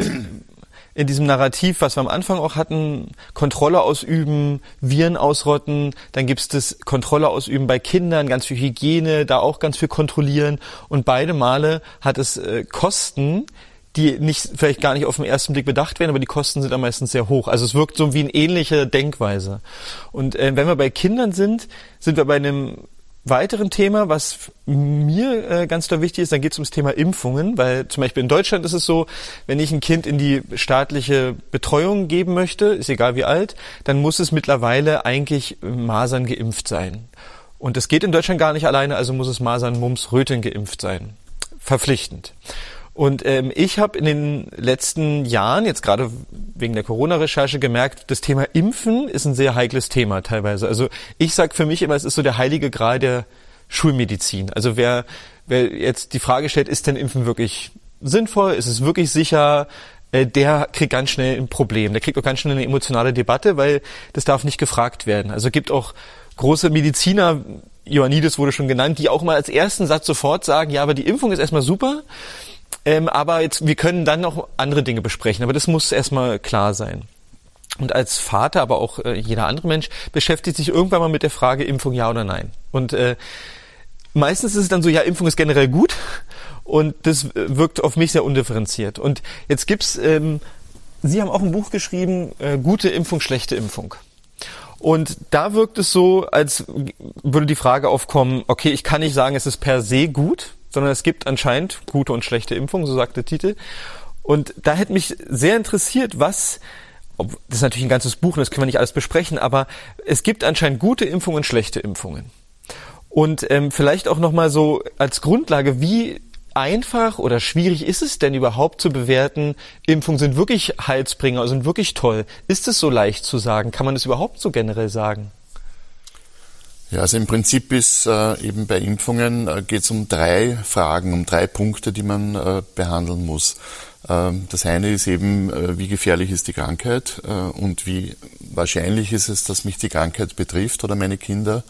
in diesem Narrativ, was wir am Anfang auch hatten, Kontrolle ausüben, Viren ausrotten, dann gibt es das Kontrolle ausüben bei Kindern, ganz viel Hygiene, da auch ganz viel kontrollieren und beide Male hat es äh, Kosten, die nicht vielleicht gar nicht auf den ersten Blick bedacht werden, aber die Kosten sind am meisten sehr hoch. Also es wirkt so wie eine ähnliche Denkweise. Und äh, wenn wir bei Kindern sind, sind wir bei einem weiteren Thema, was mir äh, ganz da wichtig ist, dann geht es ums Thema Impfungen, weil zum Beispiel in Deutschland ist es so, wenn ich ein Kind in die staatliche Betreuung geben möchte, ist egal wie alt, dann muss es mittlerweile eigentlich Masern geimpft sein. Und das geht in Deutschland gar nicht alleine, also muss es Masern, Mumps, Röteln geimpft sein. Verpflichtend. Und ähm, ich habe in den letzten Jahren, jetzt gerade wegen der Corona-Recherche, gemerkt, das Thema Impfen ist ein sehr heikles Thema teilweise. Also ich sage für mich immer, es ist so der heilige Gral der Schulmedizin. Also wer, wer jetzt die Frage stellt, ist denn Impfen wirklich sinnvoll, ist es wirklich sicher, äh, der kriegt ganz schnell ein Problem. Der kriegt auch ganz schnell eine emotionale Debatte, weil das darf nicht gefragt werden. Also gibt auch große Mediziner, Ioannidis wurde schon genannt, die auch mal als ersten Satz sofort sagen, ja, aber die Impfung ist erstmal super, Ähm, aber jetzt, wir können dann noch andere Dinge besprechen, aber das muss erstmal klar sein. Und als Vater, aber auch äh, jeder andere Mensch, beschäftigt sich irgendwann mal mit der Frage Impfung ja oder nein. Und äh, meistens ist es dann so, ja, Impfung ist generell gut und das wirkt auf mich sehr undifferenziert. Und jetzt gibt's, ähm, Sie haben auch ein Buch geschrieben, äh, gute Impfung, schlechte Impfung. Und da wirkt es so, als würde die Frage aufkommen, okay, ich kann nicht sagen, es ist per se gut, sondern es gibt anscheinend gute und schlechte Impfungen, so sagt der Titel. Und da hätte mich sehr interessiert, was, das ist natürlich ein ganzes Buch und das können wir nicht alles besprechen, aber es gibt anscheinend gute Impfungen und schlechte Impfungen. Und ähm, vielleicht auch nochmal so als Grundlage, wie einfach oder schwierig ist es denn überhaupt zu bewerten, Impfungen sind wirklich Heilsbringer, sind wirklich toll? Ist es so leicht zu sagen? Kann man es überhaupt so generell sagen? Ja, also im Prinzip ist äh, eben bei Impfungen äh, geht es um drei Fragen, um drei Punkte, die man äh, behandeln muss. Ähm, das eine ist eben, äh, wie gefährlich ist die Krankheit äh, und wie wahrscheinlich ist es, dass mich die Krankheit betrifft oder meine Kinder.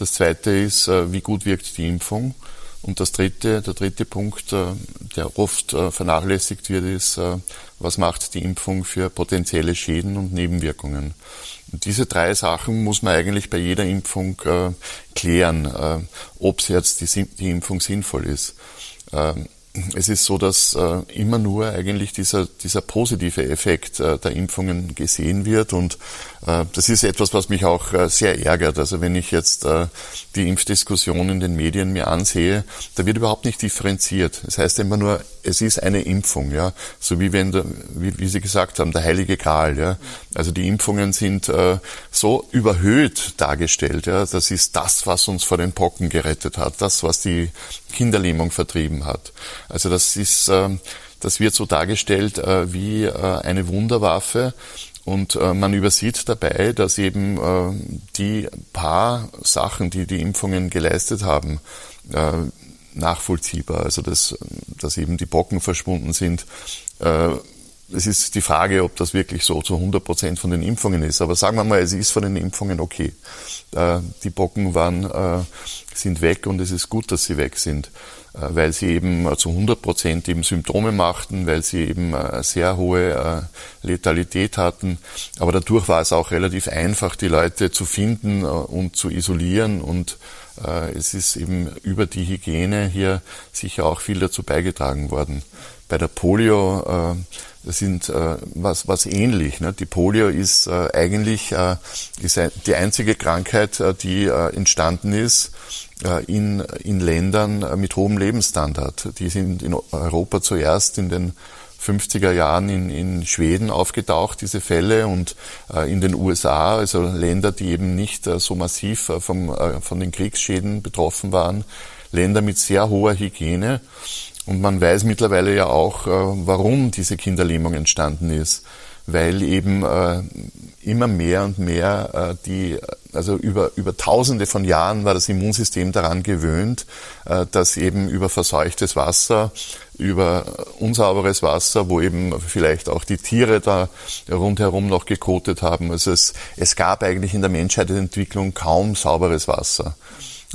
Das zweite ist, äh, wie gut wirkt die Impfung. Und das dritte, der dritte Punkt, der oft vernachlässigt wird, ist, was macht die Impfung für potenzielle Schäden und Nebenwirkungen. Diese drei Sachen muss man eigentlich bei jeder Impfung klären, ob jetzt die, Impfung sinnvoll ist. Ähm, es ist so, dass äh, immer nur eigentlich dieser, dieser positive Effekt äh, der Impfungen gesehen wird und äh, das ist etwas, was mich auch äh, sehr ärgert. Also wenn ich jetzt äh, die Impfdiskussion in den Medien mir ansehe, da wird überhaupt nicht differenziert. Das heißt immer nur, es ist eine Impfung, ja, so wie wenn, wie, Sie gesagt haben, der heilige Gral, ja. Also die Impfungen sind äh, so überhöht dargestellt, ja. Das ist das, was uns vor den Pocken gerettet hat, das, was die Kinderlähmung vertrieben hat. Also das ist, äh, das wird so dargestellt äh, wie äh, eine Wunderwaffe und äh, man übersieht dabei, dass eben äh, die paar Sachen, die die Impfungen geleistet haben, äh, nachvollziehbar, also dass, dass eben die Bocken verschwunden sind. Äh, es ist die Frage, ob das wirklich so zu 100 Prozent von den Impfungen ist. Aber sagen wir mal, es ist von den Impfungen okay. Äh, die Bocken waren, äh, sind weg und es ist gut, dass sie weg sind. Äh, weil sie eben äh, zu 100 Prozent eben Symptome machten, weil sie eben äh, sehr hohe Letalität hatten. Aber dadurch war es auch relativ einfach, die Leute zu finden und zu isolieren und es ist eben über die Hygiene hier sicher auch viel dazu beigetragen worden. Bei der Polio sind äh, was, was ähnlich. Ne? Die Polio ist äh, eigentlich äh, ist die einzige Krankheit, äh, die äh, entstanden ist äh, in, in Ländern äh, mit hohem Lebensstandard. Die sind in Europa zuerst in den 50er Jahren in, in Schweden aufgetaucht, diese Fälle, und äh, in den USA, also Länder, die eben nicht äh, so massiv äh, vom, äh, von den Kriegsschäden betroffen waren, Länder mit sehr hoher Hygiene. Und man weiß mittlerweile ja auch, äh, warum diese Kinderlähmung entstanden ist weil eben äh, immer mehr und mehr äh, die, also über, über tausende von Jahren war das Immunsystem daran gewöhnt, dass eben über verseuchtes Wasser, über unsauberes Wasser, wo eben vielleicht auch die Tiere da rundherum noch gekotet haben. Also es, es gab eigentlich in der Menschheitsentwicklung kaum sauberes Wasser.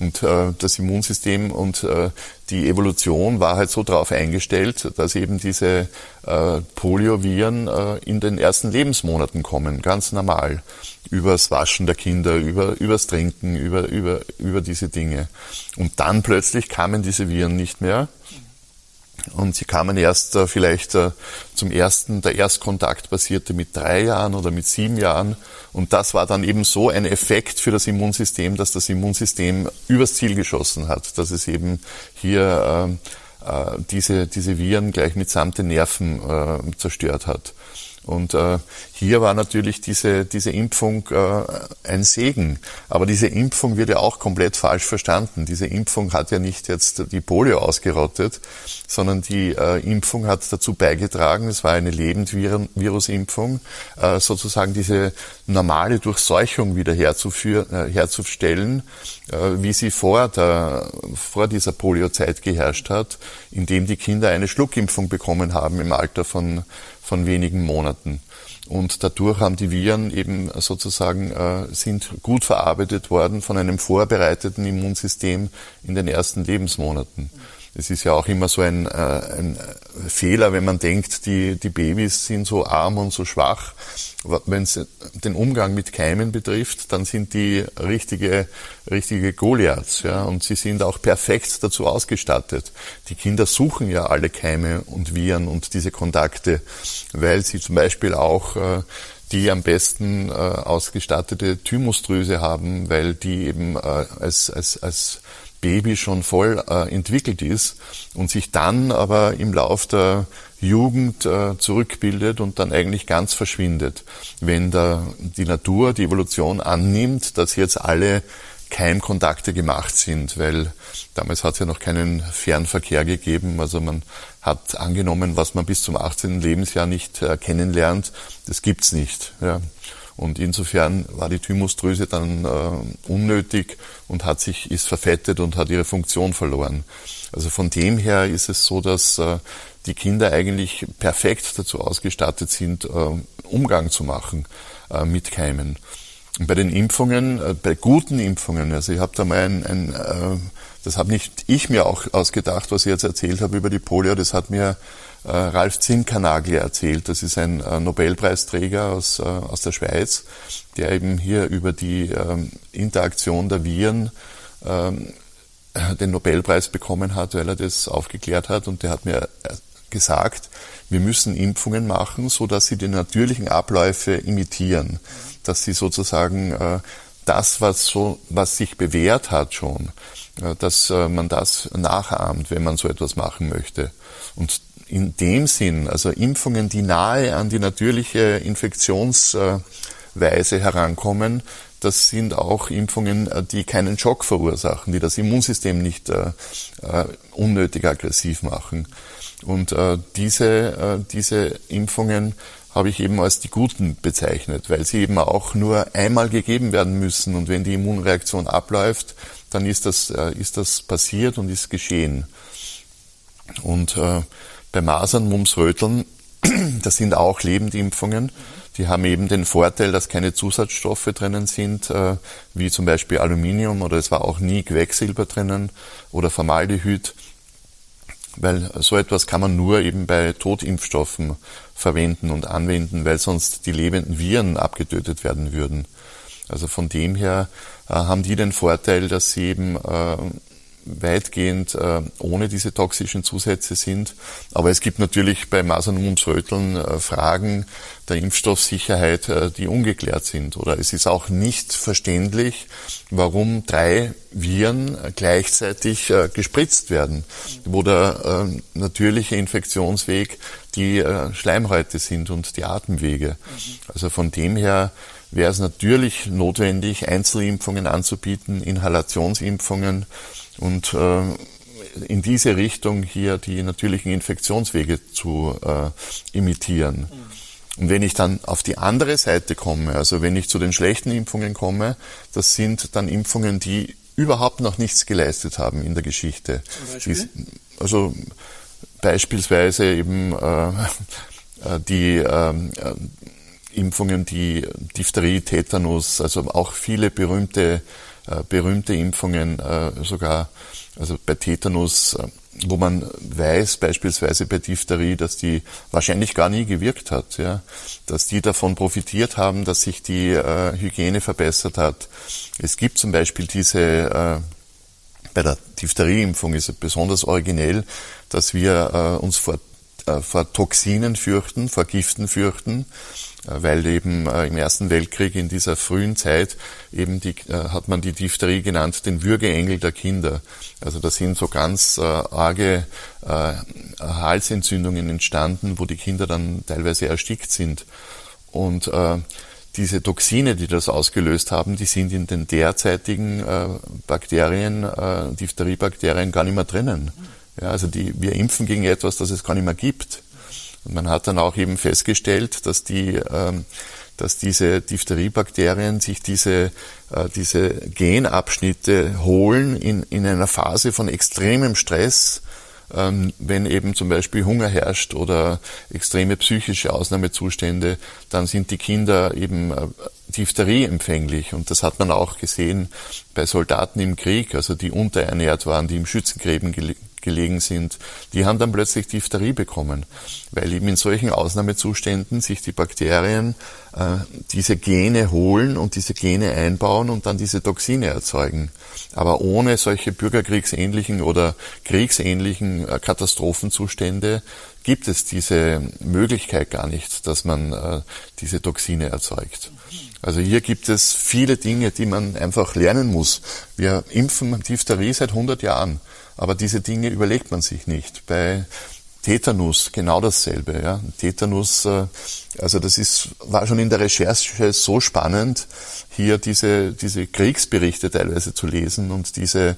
Und äh, das Immunsystem und äh, die Evolution war halt so darauf eingestellt, dass eben diese äh, Polioviren äh, in den ersten Lebensmonaten kommen, ganz normal. Übers Waschen der Kinder, über, übers Trinken, über, über, über diese Dinge. Und dann plötzlich kamen diese Viren nicht mehr. Und sie kamen erst äh, vielleicht äh, zum ersten, der Erstkontakt passierte mit drei Jahren oder mit sieben Jahren. Und das war dann eben so ein Effekt für das Immunsystem, dass das Immunsystem übers Ziel geschossen hat, dass es eben hier äh, äh, diese, diese Viren gleich mitsamt den Nerven äh, zerstört hat. Und äh, hier war natürlich diese, diese Impfung äh, ein Segen. Aber diese Impfung wird ja auch komplett falsch verstanden. Diese Impfung hat ja nicht jetzt die Polio ausgerottet, sondern die äh, Impfung hat dazu beigetragen, es war eine Lebendvirusimpfung, äh, sozusagen diese normale Durchseuchung wieder herzuführen, äh, herzustellen, äh, wie sie vor, der, vor dieser Poliozeit geherrscht hat, indem die Kinder eine Schluckimpfung bekommen haben im Alter von von wenigen Monaten. Und dadurch haben die Viren eben sozusagen, äh, sind gut verarbeitet worden von einem vorbereiteten Immunsystem in den ersten Lebensmonaten. Es ist ja auch immer so ein, äh, ein Fehler, wenn man denkt, die, die Babys sind so arm und so schwach. Wenn es den Umgang mit Keimen betrifft, dann sind die richtige, richtige Goliaths, ja, und sie sind auch perfekt dazu ausgestattet. Die Kinder suchen ja alle Keime und Viren und diese Kontakte, weil sie zum Beispiel auch äh, die am besten äh, ausgestattete Thymusdrüse haben, weil die eben äh, als, als, als Baby schon voll äh, entwickelt ist und sich dann aber im Lauf der Jugend äh, zurückbildet und dann eigentlich ganz verschwindet. Wenn da die Natur, die Evolution annimmt, dass jetzt alle Keimkontakte gemacht sind, weil damals hat es ja noch keinen Fernverkehr gegeben. Also man hat angenommen, was man bis zum 18. Lebensjahr nicht äh, kennenlernt, das gibt's nicht. Ja. Und insofern war die Thymusdrüse dann äh, unnötig und hat sich, ist verfettet und hat ihre Funktion verloren. Also von dem her ist es so, dass äh, die Kinder eigentlich perfekt dazu ausgestattet sind, äh, Umgang zu machen äh, mit Keimen. Und bei den Impfungen, äh, bei guten Impfungen, also ich habe da mal ein, ein äh, das habe nicht ich mir auch ausgedacht, was ich jetzt erzählt habe über die Polio, das hat mir äh, Ralf Zinkernagel erzählt. Das ist ein äh, Nobelpreisträger aus, äh, aus der Schweiz, der eben hier über die ähm, Interaktion der Viren ähm, den Nobelpreis bekommen hat, weil er das aufgeklärt hat. Und der hat mir gesagt, wir müssen Impfungen machen, so dass sie die natürlichen Abläufe imitieren, dass sie sozusagen äh, das, was so, was sich bewährt hat schon, äh, dass äh, man das nachahmt, wenn man so etwas machen möchte. Und in dem Sinn, also Impfungen, die nahe an die natürliche Infektionsweise herankommen, das sind auch Impfungen, die keinen Schock verursachen, die das Immunsystem nicht äh, äh unnötig aggressiv machen. Und äh, diese, äh, diese Impfungen habe ich eben als die guten bezeichnet, weil sie eben auch nur einmal gegeben werden müssen. Und wenn die Immunreaktion abläuft, dann ist das, äh, ist das passiert und ist geschehen. Und äh, bei Masern, Mumps, Röteln, das sind auch Lebendimpfungen. Die haben eben den Vorteil, dass keine Zusatzstoffe drinnen sind, äh, wie zum Beispiel Aluminium oder es war auch nie Quecksilber drinnen oder Formaldehyd, weil so etwas kann man nur eben bei Totimpfstoffen verwenden und anwenden, weil sonst die lebenden Viren abgetötet werden würden. Also von dem her äh, haben die den Vorteil, dass sie eben äh, weitgehend äh, ohne diese toxischen Zusätze sind. Aber es gibt natürlich bei Masern und Mumps-Röteln äh, Fragen der Impfstoffsicherheit, äh, die ungeklärt sind. Oder es ist auch nicht verständlich, warum drei Viren gleichzeitig äh, gespritzt werden, wo der äh, natürliche Infektionsweg die äh, Schleimhäute sind und die Atemwege. Also von dem her wäre es natürlich notwendig, Einzelimpfungen anzubieten, Inhalationsimpfungen, und äh, in diese Richtung hier die natürlichen Infektionswege zu äh, imitieren. Und wenn ich dann auf die andere Seite komme, also wenn ich zu den schlechten Impfungen komme, das sind dann Impfungen, die überhaupt noch nichts geleistet haben in der Geschichte. Die, also beispielsweise eben äh, äh die ähm, äh, Impfungen, die Diphtherie, Tetanus, also auch viele berühmte berühmte Impfungen äh, sogar, also bei Tetanus, äh, wo man weiß, beispielsweise bei Diphtherie, dass die wahrscheinlich gar nie gewirkt hat, ja, dass die davon profitiert haben, dass sich die äh, Hygiene verbessert hat. Es gibt zum Beispiel diese äh, bei der Diphtherieimpfung ist es besonders originell, dass wir äh, uns vor, äh, vor Toxinen fürchten, vor Giften fürchten. Äh, weil eben äh, im Ersten Weltkrieg in dieser frühen Zeit eben die, äh, hat man die Diphtherie genannt, den Würgeengel der Kinder. Also da sind so ganz arge Halsentzündungen entstanden, wo die Kinder dann teilweise erstickt sind. Und diese Toxine, die das ausgelöst haben, die sind in den derzeitigen Bakterien, Diphtheriebakterien gar nicht mehr drinnen. Ja, also die, wir impfen gegen etwas, das es gar nicht mehr gibt. Und man hat dann auch eben festgestellt, dass die, ähm, dass diese Diphtheriebakterien sich diese, äh, diese Genabschnitte holen in, in einer Phase von extremem Stress, ähm, wenn eben zum Beispiel Hunger herrscht oder extreme psychische Ausnahmezustände, dann sind die Kinder eben äh, diphterieempfänglich. Und das hat man auch gesehen bei Soldaten im Krieg, also die unterernährt waren, die im Schützengräben gelegen sind, die haben dann plötzlich Diphtherie bekommen, weil eben in solchen Ausnahmezuständen sich die Bakterien äh, diese Gene holen und diese Gene einbauen und dann diese Toxine erzeugen. Aber ohne solche bürgerkriegsähnlichen oder kriegsähnlichen äh, Katastrophenzustände gibt es diese Möglichkeit gar nicht, dass man äh, diese Toxine erzeugt. Also hier gibt es viele Dinge, die man einfach lernen muss. Wir impfen Diphtherie seit 100 Jahren. Aber diese Dinge überlegt man sich nicht. Bei Tetanus genau dasselbe. Ja. Tetanus, äh, also das ist, war schon in der Recherche so spannend, hier diese, diese Kriegsberichte teilweise zu lesen und diese,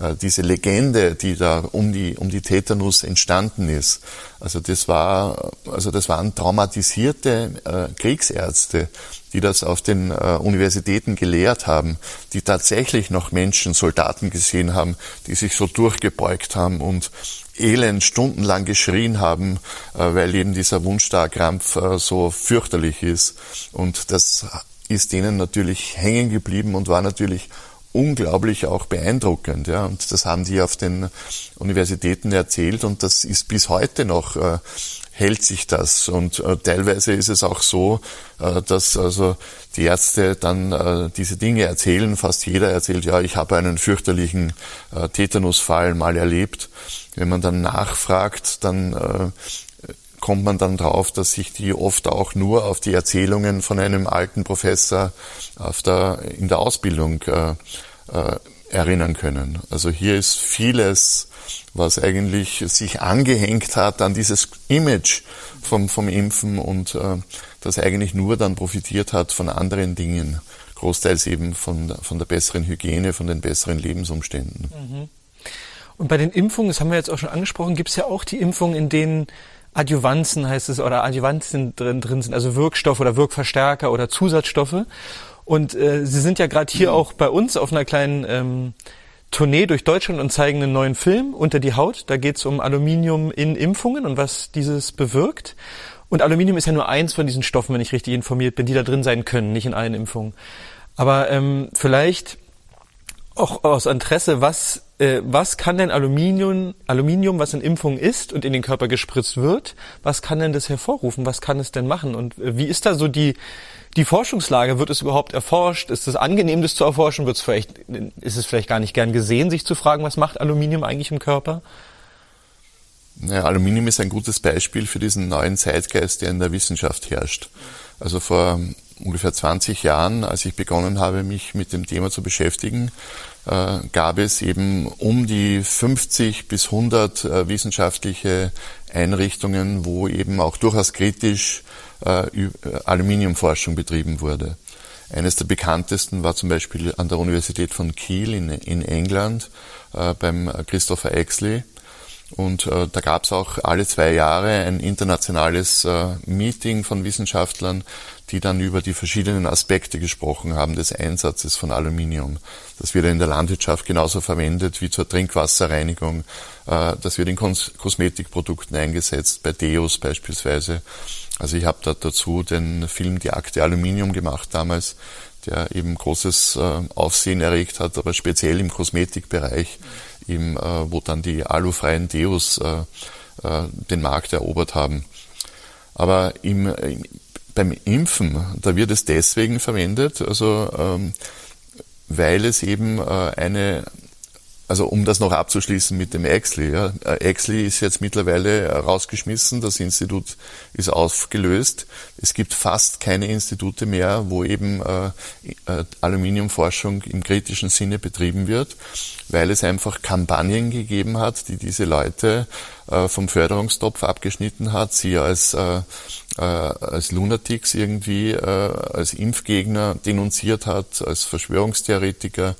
äh, diese Legende, die da um die, um die Tetanus entstanden ist. Also das war, also das waren traumatisierte äh, Kriegsärzte, die das auf den äh, Universitäten gelehrt haben, die tatsächlich noch Menschen, Soldaten gesehen haben, die sich so durchgebeugt haben und elend stundenlang geschrien haben, äh, weil eben dieser Wundstarkrampf äh, so fürchterlich ist. Und das ist denen natürlich hängen geblieben und war natürlich unglaublich auch beeindruckend. Ja. Und das haben die auf den Universitäten erzählt und das ist bis heute noch äh, hält sich das. Und äh, teilweise ist es auch so, äh, dass also die Ärzte dann äh, diese Dinge erzählen. Fast jeder erzählt, ja, ich habe einen fürchterlichen äh, Tetanusfall mal erlebt. Wenn man dann nachfragt, dann äh, kommt man dann drauf, dass sich die oft auch nur auf die Erzählungen von einem alten Professor der, in der Ausbildung äh, äh, erinnern können. Also hier ist vieles, was eigentlich sich angehängt hat an dieses Image vom, vom Impfen und äh, das eigentlich nur dann profitiert hat von anderen Dingen, großteils eben von, von der besseren Hygiene, von den besseren Lebensumständen. Mhm. Und bei den Impfungen, das haben wir jetzt auch schon angesprochen, gibt es ja auch die Impfungen, in denen Adjuvanzen heißt es oder Adjuvanzen drin, drin sind, also Wirkstoffe oder Wirkverstärker oder Zusatzstoffe. Und äh, Sie sind ja gerade hier mhm. auch bei uns auf einer kleinen ähm, Tournee durch Deutschland und zeigen einen neuen Film unter die Haut. Da geht es um Aluminium in Impfungen und was dieses bewirkt. Und Aluminium ist ja nur eins von diesen Stoffen, wenn ich richtig informiert bin, die da drin sein können, nicht in allen Impfungen. Aber ähm, vielleicht auch aus Interesse, was, äh, was kann denn Aluminium, Aluminium, was in Impfungen ist und in den Körper gespritzt wird, was kann denn das hervorrufen? Was kann es denn machen? Und äh, wie ist da so die, die Forschungslage? Wird es überhaupt erforscht? Ist es angenehm, das zu erforschen? Wird es vielleicht, ist es vielleicht gar nicht gern gesehen, sich zu fragen, was macht Aluminium eigentlich im Körper? Ja, Aluminium ist ein gutes Beispiel für diesen neuen Zeitgeist, der in der Wissenschaft herrscht. Also vor ungefähr 20 Jahren, als ich begonnen habe, mich mit dem Thema zu beschäftigen, gab es eben um die 50 bis 100 äh, wissenschaftliche Einrichtungen, wo eben auch durchaus kritisch äh, Aluminiumforschung betrieben wurde. Eines der bekanntesten war zum Beispiel an der Universität von Kiel in, England äh, beim Christopher Exley, und äh, da gab es auch alle zwei Jahre ein internationales äh, Meeting von Wissenschaftlern, die dann über die verschiedenen Aspekte gesprochen haben des Einsatzes von Aluminium. Das wird in der Landwirtschaft genauso verwendet wie zur Trinkwasserreinigung. Äh, das wird in Kos Kosmetikprodukten eingesetzt, bei Deos beispielsweise. Also ich habe da dazu den Film Die Akte Aluminium gemacht damals, der eben großes äh, Aufsehen erregt hat, aber speziell im Kosmetikbereich im, äh, wo dann die alufreien Deos den Markt erobert haben. Aber im, beim Impfen, da wird es deswegen verwendet, also ähm, weil es eben äh, eine also um das noch abzuschließen mit dem Exley. Ja. Exley ist jetzt mittlerweile rausgeschmissen, das Institut ist aufgelöst. Es gibt fast keine Institute mehr, wo eben äh, äh, Aluminiumforschung im kritischen Sinne betrieben wird, weil es einfach Kampagnen gegeben hat, die diese Leute äh, vom Förderungstopf abgeschnitten hat, sie als äh, als Lunatics irgendwie, äh, als Impfgegner denunziert hat, als Verschwörungstheoretiker.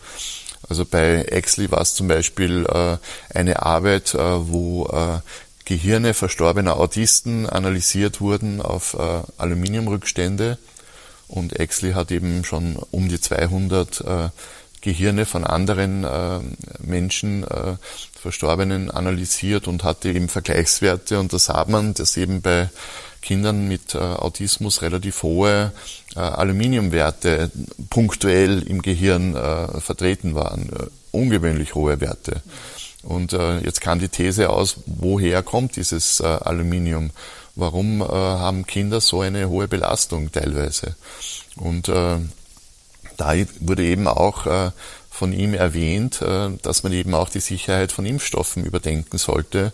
Also bei Exley war es zum Beispiel äh, eine Arbeit, äh, wo äh, Gehirne verstorbener Autisten analysiert wurden auf äh, Aluminiumrückstände. Und Exley hat eben schon um die 200 äh, Gehirne von anderen äh, Menschen, äh, Verstorbenen analysiert und hatte eben Vergleichswerte. Und da sah man, dass eben bei Kindern mit äh, Autismus relativ hohe äh, Aluminiumwerte punktuell im Gehirn äh, vertreten waren, äh, ungewöhnlich hohe Werte. Und äh, jetzt kam die These aus, woher kommt dieses äh, Aluminium? Warum haben Kinder so eine hohe Belastung teilweise? Und da wurde eben auch von ihm erwähnt, äh, dass man eben auch die Sicherheit von Impfstoffen überdenken sollte.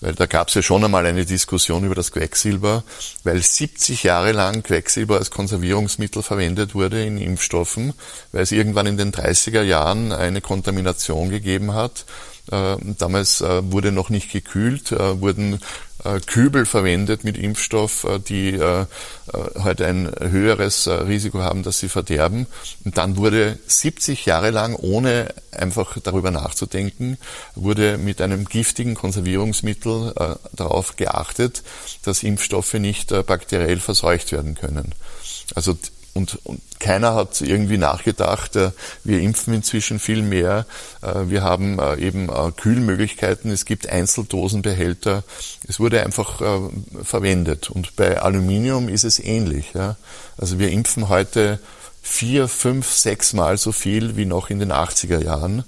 Weil da gab es ja schon einmal eine Diskussion über das Quecksilber, weil 70 Jahre lang Quecksilber als Konservierungsmittel verwendet wurde in Impfstoffen, weil es irgendwann in den 30er Jahren eine Kontamination gegeben hat damals äh, wurde noch nicht gekühlt, äh, wurden Kübel verwendet mit Impfstoff, die heute ein höheres Risiko haben, dass sie verderben. Und dann wurde 70 Jahre lang, ohne einfach darüber nachzudenken, wurde mit einem giftigen Konservierungsmittel darauf geachtet, dass Impfstoffe nicht bakteriell verseucht werden können. Also und, und keiner hat irgendwie nachgedacht. Äh, wir impfen inzwischen viel mehr. Äh, wir haben äh, eben Kühlmöglichkeiten. Es gibt Einzeldosenbehälter. Es wurde einfach verwendet. Und bei Aluminium ist es ähnlich. Also wir impfen heute vier, fünf, sechs Mal so viel wie noch in den 80er Jahren.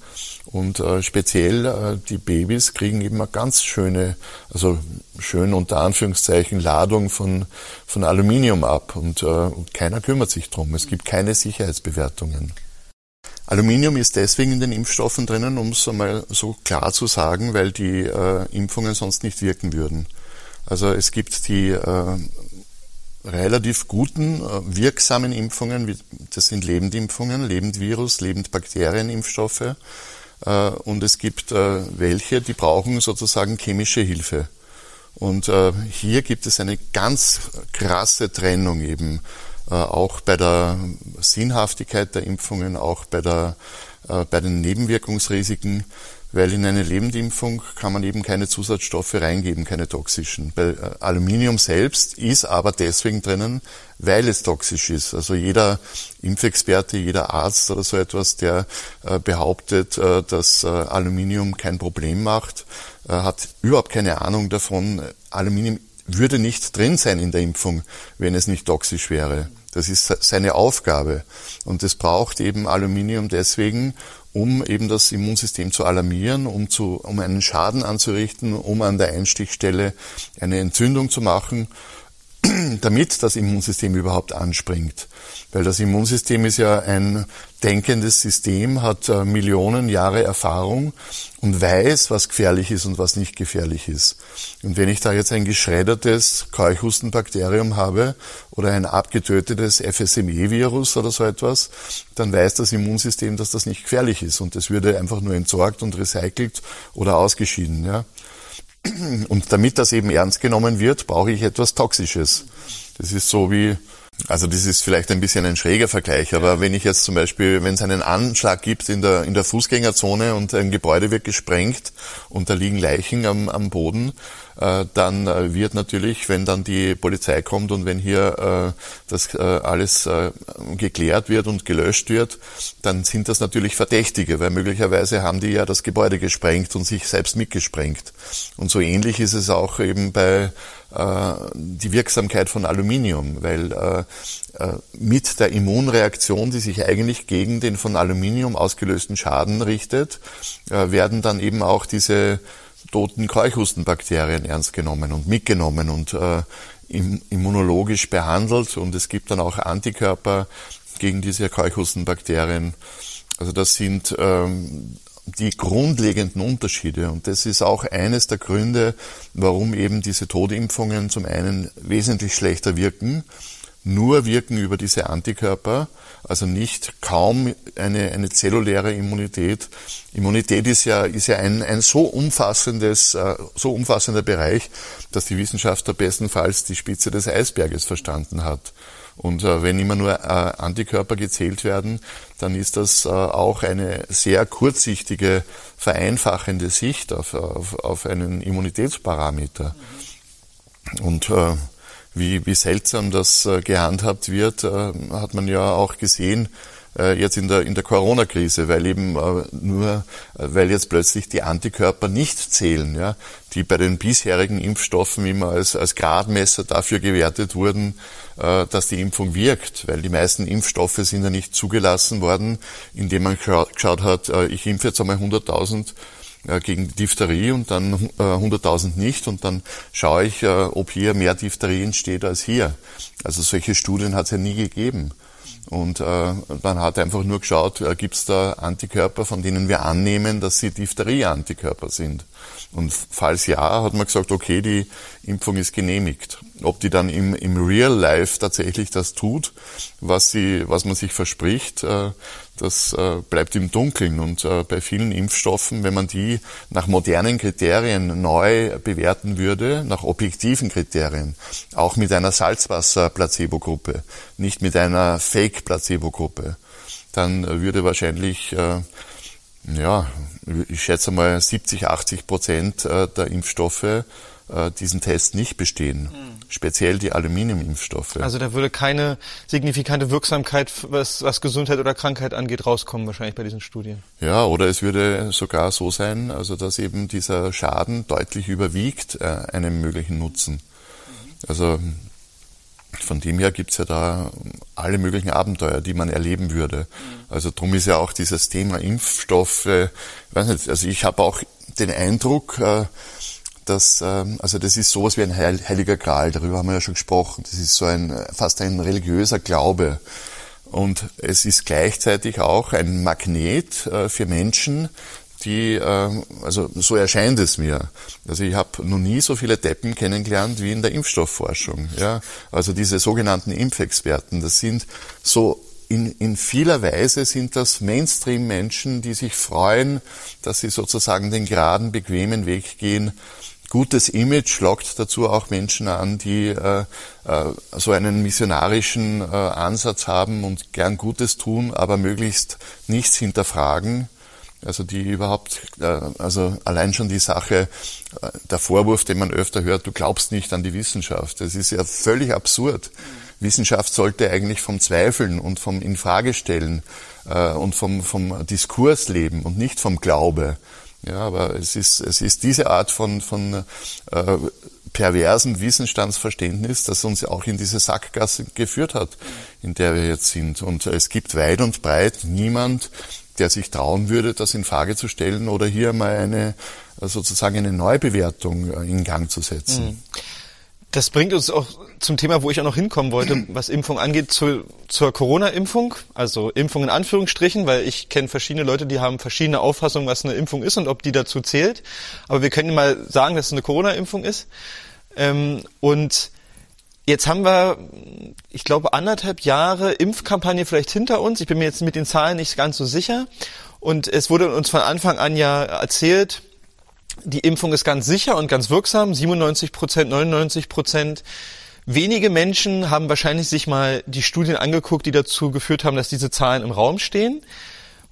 Und äh, speziell äh, die Babys kriegen eben eine ganz schöne, also schön unter Anführungszeichen Ladung von, von Aluminium ab. Und, äh, keiner kümmert sich drum. Es gibt keine Sicherheitsbewertungen. Aluminium ist deswegen in den Impfstoffen drinnen, um es einmal so klar zu sagen, weil die äh, Impfungen sonst nicht wirken würden. Also es gibt die äh, relativ guten, äh, wirksamen Impfungen, wie, das sind Lebendimpfungen, Lebendvirus, Lebendbakterienimpfstoffe. Äh, und es gibt äh, welche, die brauchen sozusagen chemische Hilfe. Und äh, hier gibt es eine ganz krasse Trennung eben, auch bei der Sinnhaftigkeit der Impfungen, auch bei, der, bei den Nebenwirkungsrisiken weil in eine Lebendimpfung kann man eben keine Zusatzstoffe reingeben, keine toxischen. Bei äh, Aluminium selbst ist aber deswegen drinnen, weil es toxisch ist. Also jeder Impfexperte, jeder Arzt oder so etwas, der äh, behauptet, äh, dass Aluminium kein Problem macht, hat überhaupt keine Ahnung davon. Aluminium würde nicht drin sein in der Impfung, wenn es nicht toxisch wäre. Das ist seine Aufgabe. Und es braucht eben Aluminium deswegen, um eben das Immunsystem zu alarmieren, um, zu, um einen Schaden anzurichten, um an der Einstichstelle eine Entzündung zu machen, damit das Immunsystem überhaupt anspringt. Weil das Immunsystem ist ja ein denkendes System, hat äh, Millionen Jahre Erfahrung und weiß, was gefährlich ist und was nicht gefährlich ist. Und wenn ich da jetzt ein geschreddertes Keuchhustenbakterium habe oder ein abgetötetes FSME-Virus oder so etwas, dann weiß das Immunsystem, dass das nicht gefährlich ist und es würde einfach nur entsorgt und recycelt oder ausgeschieden. Ja? Und damit das eben ernst genommen wird, brauche ich etwas Toxisches. Das ist so wie also das ist vielleicht ein bisschen ein schräger Vergleich, aber wenn ich jetzt zum Beispiel, wenn es einen Anschlag gibt in der, in der Fußgängerzone und ein Gebäude wird gesprengt und da liegen Leichen am, am Boden, äh, dann äh, wird natürlich, wenn dann die Polizei kommt und wenn hier äh, das äh, alles äh, geklärt wird und gelöscht wird, dann sind das natürlich Verdächtige, weil möglicherweise haben die ja das Gebäude gesprengt und sich selbst mitgesprengt. Und so ähnlich ist es auch eben bei die Wirksamkeit von Aluminium, weil äh, äh, mit der Immunreaktion, die sich eigentlich gegen den von Aluminium ausgelösten Schaden richtet, werden dann eben auch diese toten Keuchhustenbakterien ernst genommen und mitgenommen und immunologisch behandelt und es gibt dann auch Antikörper gegen diese Keuchhustenbakterien. Also das sind ähm, die grundlegenden Unterschiede. Und das ist auch eines der Gründe, warum eben diese Todimpfungen zum einen wesentlich schlechter wirken, nur wirken über diese Antikörper, also nicht kaum eine, eine zelluläre Immunität. Immunität ist ja, ist ja ein, ein so umfassendes, äh, so umfassender Bereich, dass die Wissenschaftler bestenfalls die Spitze des Eisberges verstanden hat. Und äh, wenn immer nur äh, Antikörper gezählt werden, dann ist das äh, auch eine sehr kurzsichtige, vereinfachende Sicht auf, auf, auf einen Immunitätsparameter. Und äh, wie, wie seltsam das äh, gehandhabt wird, äh, hat man ja auch gesehen äh, jetzt in der, in der Corona-Krise, weil eben äh, nur, äh, weil jetzt plötzlich die Antikörper nicht zählen, ja, die bei den bisherigen Impfstoffen immer als, als Gradmesser dafür gewertet wurden, äh, dass die Impfung wirkt, weil die meisten Impfstoffe sind ja nicht zugelassen worden, indem man geschaut hat, äh, ich impfe jetzt einmal 100.000 äh, gegen Diphtherie und dann 100.000 nicht und dann schaue ich, ob hier mehr Diphtherie entsteht als hier. Also solche Studien hat es ja nie gegeben. Und äh, man hat einfach nur geschaut, äh, gibt es da Antikörper, von denen wir annehmen, dass sie Diphtherie-Antikörper sind. Und falls ja, hat man gesagt, okay, die Impfung ist genehmigt. Ob die dann im, im Real Life tatsächlich das tut, was, sie, was man sich verspricht, äh, das äh, bleibt im Dunkeln. Und äh, bei vielen Impfstoffen, wenn man die nach modernen Kriterien neu bewerten würde, nach objektiven Kriterien, auch mit einer Salzwasser-Placebo-Gruppe, nicht mit einer Fake-Placebo-Gruppe, dann würde wahrscheinlich, äh, ja, ich schätze mal 70, 80 Prozent äh, der Impfstoffe äh, diesen Test nicht bestehen. Mhm. Speziell die Aluminiumimpfstoffe. Also da würde keine signifikante Wirksamkeit, was, was Gesundheit oder Krankheit angeht, rauskommen wahrscheinlich bei diesen Studien. Ja, oder es würde sogar so sein, also dass eben dieser Schaden deutlich überwiegt äh, einem möglichen Nutzen. Also von dem her gibt's ja da alle möglichen Abenteuer, die man erleben würde. Also drum ist ja auch dieses Thema Impfstoffe, weiß nicht, also ich habe auch den Eindruck, äh, dass, ähm, also das ist sowas wie ein heiliger Gral, darüber haben wir ja schon gesprochen. Das ist so ein, fast ein religiöser Glaube. Und es ist gleichzeitig auch ein Magnet äh, für Menschen, die, äh, also so erscheint es mir. Also ich habe noch nie so viele Deppen kennengelernt wie in der Impfstoffforschung. Ja? Also diese sogenannten Impfexperten, das sind so in, in vieler Weise sind das Mainstream-Menschen, die sich freuen, dass sie sozusagen den geraden, bequemen Weg gehen gutes Image lockt dazu auch Menschen an, die äh, äh, so einen missionarischen äh, Ansatz haben und gern Gutes tun, aber möglichst nichts hinterfragen. Also die überhaupt, äh, also allein schon die Sache, äh, der Vorwurf, den man öfter hört, du glaubst nicht an die Wissenschaft. Das ist ja völlig absurd. Wissenschaft sollte eigentlich vom Zweifeln und vom Infragestellen äh, und vom, vom Diskurs leben und nicht vom Glaube. Ja, aber es ist, es ist diese Art von, von äh, perversen Wissensstandsverständnis, das uns auch in diese Sackgasse geführt hat, in der wir jetzt sind. Und es gibt weit und breit niemand, der sich trauen würde, das in Frage zu stellen oder hier mal eine sozusagen eine Neubewertung äh, in Gang zu setzen. Mhm. Das bringt uns auch zum Thema, wo ich auch noch hinkommen wollte, was Impfung angeht, zu, zur Corona-Impfung. Also Impfung in Anführungsstrichen, weil ich kenne verschiedene Leute, die haben verschiedene Auffassungen, was eine Impfung ist und ob die dazu zählt. Aber wir können mal sagen, dass es eine Corona-Impfung ist. Ähm, und jetzt haben wir, ich glaube, anderthalb Jahre Impfkampagne vielleicht hinter uns. Ich bin mir jetzt mit den Zahlen nicht ganz so sicher. Und es wurde uns von Anfang an ja erzählt, die Impfung ist ganz sicher und ganz wirksam, 97 Prozent, 99 Prozent. Wenige Menschen haben wahrscheinlich sich mal die Studien angeguckt, die dazu geführt haben, dass diese Zahlen im Raum stehen.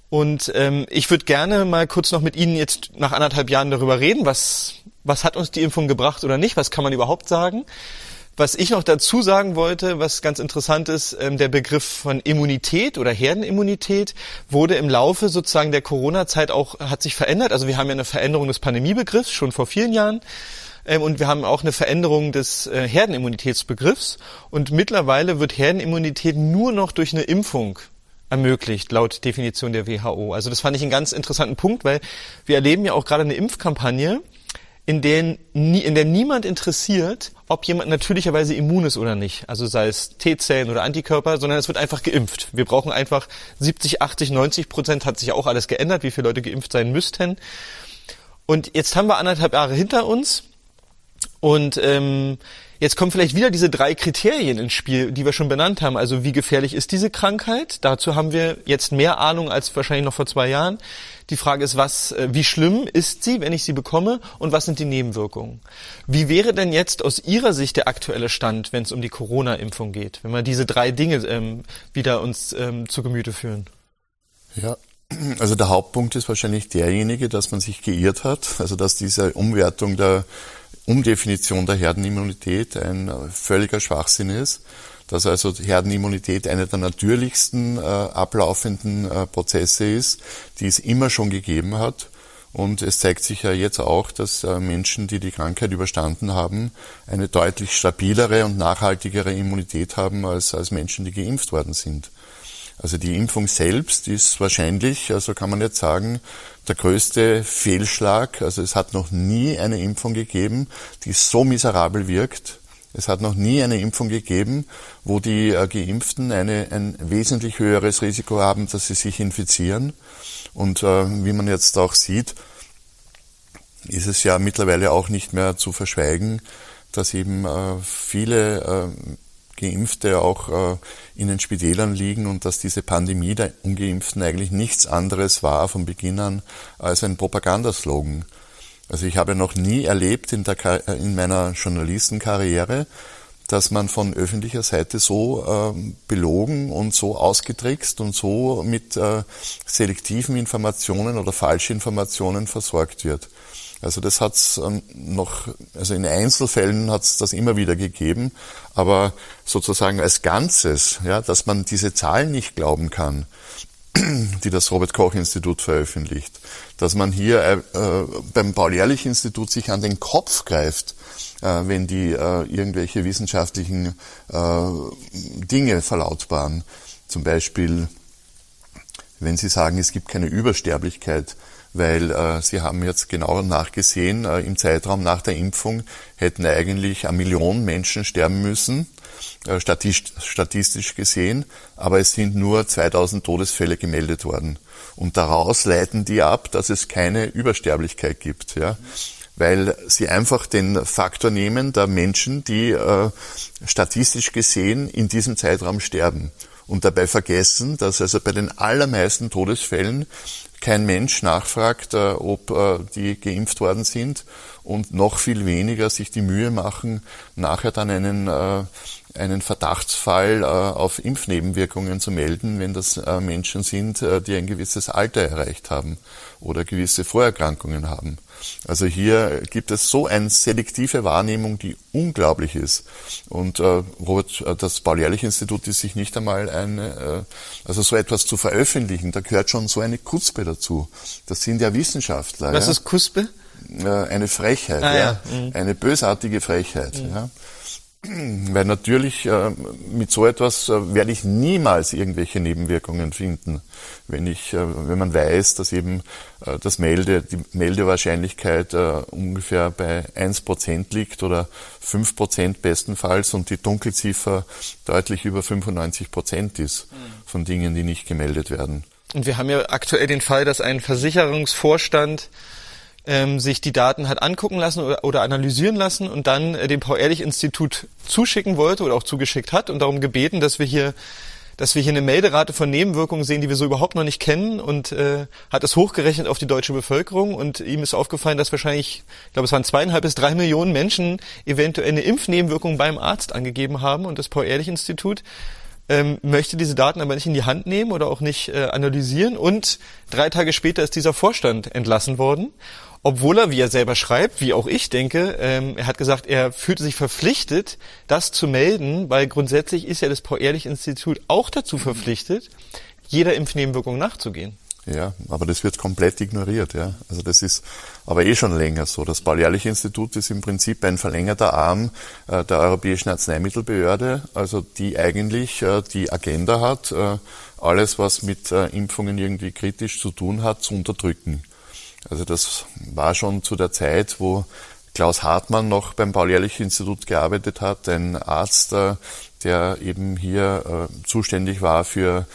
Und ähm, ich würde gerne mal kurz noch mit Ihnen jetzt nach anderthalb Jahren darüber reden, was, was hat uns die Impfung gebracht oder nicht, was kann man überhaupt sagen. Was ich noch dazu sagen wollte, was ganz interessant ist, ähm, der Begriff von Immunität oder Herdenimmunität wurde im Laufe sozusagen der Corona-Zeit auch, hat sich verändert. Also wir haben ja eine Veränderung des Pandemiebegriffs schon vor vielen Jahren. Ähm, und wir haben auch eine Veränderung des äh, Herdenimmunitätsbegriffs. Und mittlerweile wird Herdenimmunität nur noch durch eine Impfung ermöglicht, laut Definition der WHO. Also das fand ich einen ganz interessanten Punkt, weil wir erleben ja auch gerade eine Impfkampagne, in der, in der niemand interessiert, ob jemand natürlicherweise immun ist oder nicht. Also sei es T-Zellen oder Antikörper, sondern es wird einfach geimpft. Wir brauchen einfach 70, 80, 90 Prozent hat sich auch alles geändert, wie viele Leute geimpft sein müssten. Und jetzt haben wir anderthalb Jahre hinter uns und ähm, Jetzt kommen vielleicht wieder diese drei Kriterien ins Spiel, die wir schon benannt haben. Also wie gefährlich ist diese Krankheit? Dazu haben wir jetzt mehr Ahnung als wahrscheinlich noch vor zwei Jahren. Die Frage ist, was, äh, wie schlimm ist sie, wenn ich sie bekomme, und was sind die Nebenwirkungen? Wie wäre denn jetzt aus Ihrer Sicht der aktuelle Stand, wenn es um die Corona-Impfung geht, wenn wir diese drei Dinge ähm, wieder uns ähm, zu Gemüte führen? Ja, also der Hauptpunkt ist wahrscheinlich derjenige, dass man sich geirrt hat, also dass diese Umwertung der Umdefinition der Herdenimmunität ein völliger Schwachsinn ist, dass also Herdenimmunität einer der natürlichsten äh, ablaufenden äh, Prozesse ist, die es immer schon gegeben hat. Und es zeigt sich ja jetzt auch, dass äh, Menschen, die die Krankheit überstanden haben, eine deutlich stabilere und nachhaltigere Immunität haben als, als Menschen, die geimpft worden sind. Also die Impfung selbst ist wahrscheinlich, also kann man jetzt sagen, der größte Fehlschlag. Also es hat noch nie eine Impfung gegeben, die so miserabel wirkt. Es hat noch nie eine Impfung gegeben, wo die äh, Geimpften eine, ein wesentlich höheres Risiko haben, dass sie sich infizieren. Und äh, wie man jetzt auch sieht, ist es ja mittlerweile auch nicht mehr zu verschweigen, dass eben äh, viele äh, Geimpfte auch äh, in den Spitälern liegen und dass diese Pandemie der Ungeimpften eigentlich nichts anderes war von Beginn an als ein Propagandaslogan. Also ich habe noch nie erlebt in, der, in meiner Journalistenkarriere, dass man von öffentlicher Seite so äh, belogen und so ausgetrickst und so mit äh, selektiven Informationen oder Falschinformationen versorgt wird. Also das hat es ähm, noch, also in Einzelfällen hat es das immer wieder gegeben, aber sozusagen als Ganzes, ja, dass man diese Zahlen nicht glauben kann, die das Robert Koch Institut veröffentlicht, dass man hier äh, äh beim Paul-Ehrlich-Institut sich an den Kopf greift, äh, wenn die äh, irgendwelche wissenschaftlichen äh, Dinge verlautbaren. Zum Beispiel, wenn sie sagen, es gibt keine Übersterblichkeit, weil äh, sie haben jetzt genau nachgesehen, äh, im Zeitraum nach der Impfung hätten eigentlich eine Million Menschen sterben müssen, statistisch gesehen, aber es sind nur 2000 Todesfälle gemeldet worden. Und daraus leiten die ab, dass es keine Übersterblichkeit gibt. Ja? weil sie einfach den Faktor nehmen der Menschen, die äh, statistisch gesehen in diesem Zeitraum sterben und dabei vergessen, dass also bei den allermeisten Todesfällen kein Mensch nachfragt, äh, ob äh, die geimpft worden sind und noch viel weniger sich die Mühe machen, nachher dann einen, äh, einen Verdachtsfall auf Impfnebenwirkungen zu melden, wenn das Menschen sind, die ein gewisses Alter erreicht haben oder gewisse Vorerkrankungen haben. Also hier gibt es so eine selektive Wahrnehmung, die unglaublich ist. Und äh, Robert, äh, das Paul-Ehrlich-Institut ist sich nicht einmal eine, äh, also so etwas zu veröffentlichen, da gehört schon so eine Kuspe dazu. Das sind ja Wissenschaftler. Was ja? ist Kuspe? Äh, eine Frechheit, ah, ja. ja. Mhm. eine bösartige Frechheit. Mhm. Ja. Weil natürlich äh, mit so etwas äh, werde ich niemals irgendwelche Nebenwirkungen finden, wenn ich, äh, wenn man weiß, dass eben äh, das Melde, die Meldewahrscheinlichkeit äh, ungefähr bei 1% liegt oder 5% bestenfalls und die Dunkelziffer deutlich über 95% ist von Dingen, die nicht gemeldet werden. Und wir haben ja aktuell den Fall, dass ein Versicherungsvorstand ähm, sich die Daten hat angucken lassen oder, oder analysieren lassen und dann äh, dem Paul-Ehrlich-Institut zuschicken wollte oder auch zugeschickt hat und darum gebeten, dass wir hier dass wir hier eine Melderate von Nebenwirkungen sehen, die wir so überhaupt noch nicht kennen und äh, hat es hochgerechnet auf die deutsche Bevölkerung und ihm ist aufgefallen, dass wahrscheinlich, ich glaube es waren zweieinhalb bis drei Millionen Menschen eventuell eine Impfnebenwirkung beim Arzt angegeben haben und das Paul-Ehrlich-Institut ähm, möchte diese Daten aber nicht in die Hand nehmen oder auch nicht äh, analysieren und drei Tage später ist dieser Vorstand entlassen worden obwohl er, wie er selber schreibt, wie auch ich denke, ähm, er hat gesagt, er fühlte sich verpflichtet, das zu melden, weil grundsätzlich ist ja das Paul-Ehrlich-Institut auch dazu verpflichtet, jeder Impfnebenwirkung nachzugehen. Ja, aber das wird komplett ignoriert, ja. Also das ist aber eh schon länger so. Das Paul-Ehrlich-Institut ist im Prinzip ein verlängerter Arm äh, der Europäischen Arzneimittelbehörde, also die eigentlich äh, die Agenda hat, äh, alles, was mit äh, Impfungen irgendwie kritisch zu tun hat, zu unterdrücken. Also das war schon zu der Zeit, wo Klaus Hartmann noch beim Paul-Ehrlich-Institut gearbeitet hat, ein Arzt, äh, der eben hier äh, zuständig war für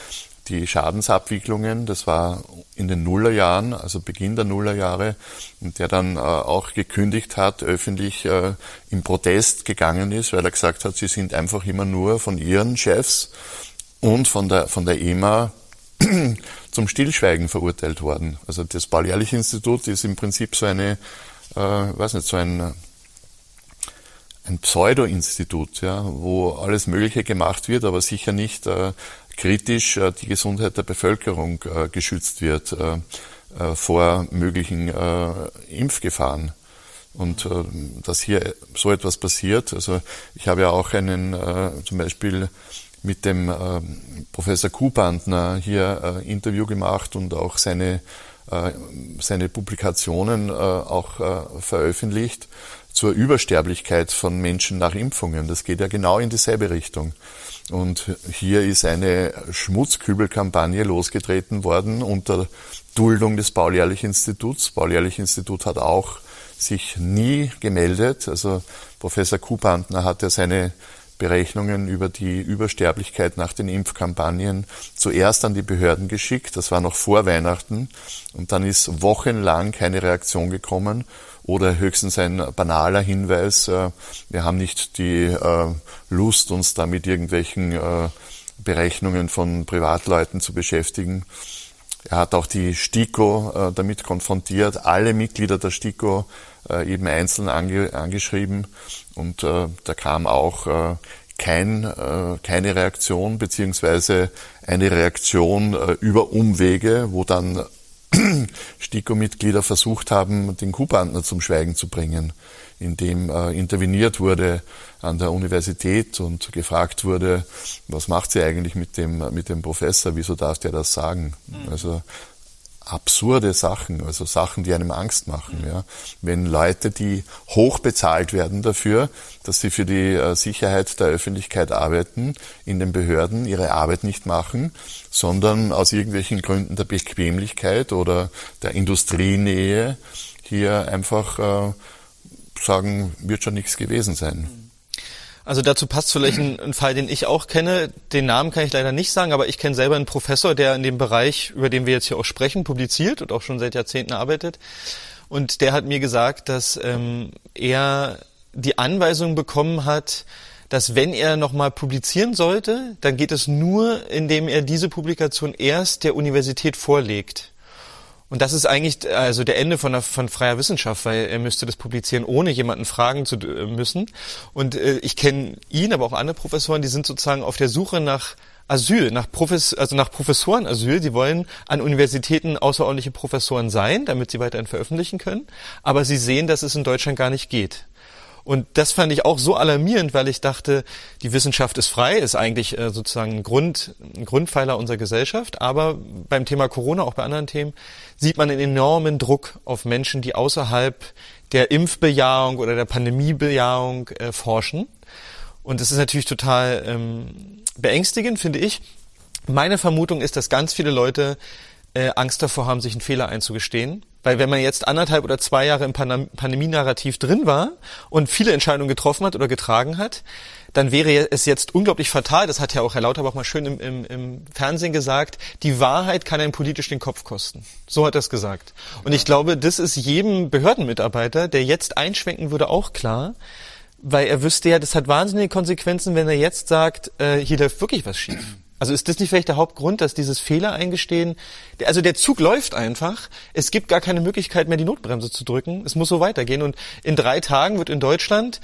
die Schadensabwicklungen. Das war in den Nullerjahren, also Beginn der Nullerjahre, und der dann äh, auch gekündigt hat, öffentlich im Protest gegangen ist, weil er gesagt hat, sie sind einfach immer nur von ihren Chefs und von der, von der EMA zum Stillschweigen verurteilt worden. Also das Paul-Ehrlich-Institut ist im Prinzip so eine, äh, weiß nicht, so ein, ein Pseudo-Institut, ja, wo alles Mögliche gemacht wird, aber sicher nicht äh, kritisch äh, die Gesundheit der Bevölkerung äh, geschützt wird äh, äh vor möglichen äh, Impfgefahren. Und äh, dass hier so etwas passiert, also ich habe ja auch einen äh, zum Beispiel mit dem äh, Professor Kuhbandner hier äh, Interview gemacht und auch seine, äh, seine Publikationen äh, auch äh, veröffentlicht zur Übersterblichkeit von Menschen nach Impfungen. Das geht ja genau in dieselbe Richtung. Und hier ist eine Schmutzkübelkampagne losgetreten worden unter Duldung des Paul-Ehrlich-Instituts. Paul-Ehrlich-Institut hat auch sich nie gemeldet. Also Professor Kuhbandner hat ja seine Berechnungen über die Übersterblichkeit nach den Impfkampagnen zuerst an die Behörden geschickt. Das war noch vor Weihnachten. Und dann ist wochenlang keine Reaktion gekommen oder höchstens ein banaler Hinweis. Äh, wir haben nicht die äh, Lust, uns da mit irgendwelchen äh, Berechnungen von Privatleuten zu beschäftigen. Er hat auch die STIKO damit konfrontiert, alle Mitglieder der STIKO eben einzeln ange, angeschrieben und da kam auch kein, keine Reaktion beziehungsweise eine Reaktion über Umwege, wo dann STIKO-Mitglieder versucht haben, den Kuhbandner zum Schweigen zu bringen, indem äh, interveniert wurde an der Universität und gefragt wurde, was macht sie eigentlich mit dem, mit dem Professor, wieso darf der das sagen? Mhm. Also absurde Sachen, also Sachen, die einem Angst machen. Ja. Wenn Leute, die hoch bezahlt werden dafür, dass sie für die äh, Sicherheit der Öffentlichkeit arbeiten, in den Behörden ihre Arbeit nicht machen, sondern aus irgendwelchen Gründen der Bequemlichkeit oder der Industrienähe hier einfach äh, sagen, wird schon nichts gewesen sein. Also dazu passt vielleicht ein, ein, Fall, den ich auch kenne. Den Namen kann ich leider nicht sagen, aber ich kenne selber einen Professor, der in dem Bereich, über den wir jetzt hier auch sprechen, publiziert und auch schon seit Jahrzehnten arbeitet. Und der hat mir gesagt, dass ähm, er die Anweisung bekommen hat, dass wenn er nochmal publizieren sollte, dann geht es nur, indem er diese Publikation erst der Universität vorlegt. Und das ist eigentlich also der Ende von, der, von freier Wissenschaft, weil er müsste das publizieren, ohne jemanden fragen zu äh, müssen. Und äh, ich kenne ihn, aber auch andere Professoren, die sind sozusagen auf der Suche nach Asyl, nach, Profes also nach Professorenasyl. Sie wollen an Universitäten außerordentliche Professoren sein, damit sie weiterhin veröffentlichen können. Aber sie sehen, dass es in Deutschland gar nicht geht. Und das fand ich auch so alarmierend, weil ich dachte, die Wissenschaft ist frei, ist eigentlich äh, sozusagen ein, Grund, ein Grundpfeiler unserer Gesellschaft. Aber beim Thema Corona, auch bei anderen Themen, sieht man einen enormen Druck auf Menschen, die außerhalb der Impfbejahung oder der Pandemiebejahung äh, forschen. Und das ist natürlich total ähm, beängstigend, finde ich. Meine Vermutung ist, dass ganz viele Leute äh, Angst davor haben, sich einen Fehler einzugestehen weil wenn man jetzt anderthalb oder zwei Jahre im Pandemie-Narrativ drin war und viele Entscheidungen getroffen hat oder getragen hat, dann wäre es jetzt unglaublich fatal, das hat ja auch Herr Lauterbach mal schön im, im, im Fernsehen gesagt, die Wahrheit kann einen politisch den Kopf kosten. So hat er es gesagt. Und ja. ich glaube, das ist jedem Behördenmitarbeiter, der jetzt einschwenken würde, auch klar, weil er wüsste ja, das hat wahnsinnige Konsequenzen, wenn er jetzt sagt, äh, hier läuft wirklich was schief. Also ist das nicht vielleicht der Hauptgrund, dass dieses Fehler eingestehen, also der Zug läuft einfach, es gibt gar keine Möglichkeit mehr, die Notbremse zu drücken, es muss so weitergehen und in drei Tagen wird in Deutschland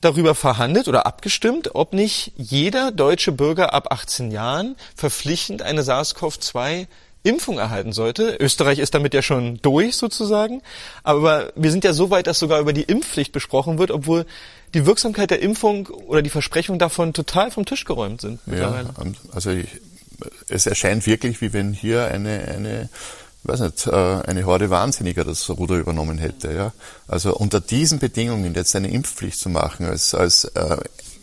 darüber verhandelt oder abgestimmt, ob nicht jeder deutsche Bürger ab 18 Jahren verpflichtend eine SARS-CoV-2 Impfung erhalten sollte. Österreich ist damit ja schon durch sozusagen. Aber wir sind ja so weit, dass sogar über die Impfpflicht besprochen wird, obwohl die Wirksamkeit der Impfung oder die Versprechungen davon total vom Tisch geräumt sind. Ja, also ich, es erscheint wirklich, wie wenn hier eine, eine weiß nicht, äh, eine Horde Wahnsinniger das Ruder übernommen hätte. Ja? Also unter diesen Bedingungen jetzt eine Impfpflicht zu machen, als, als äh,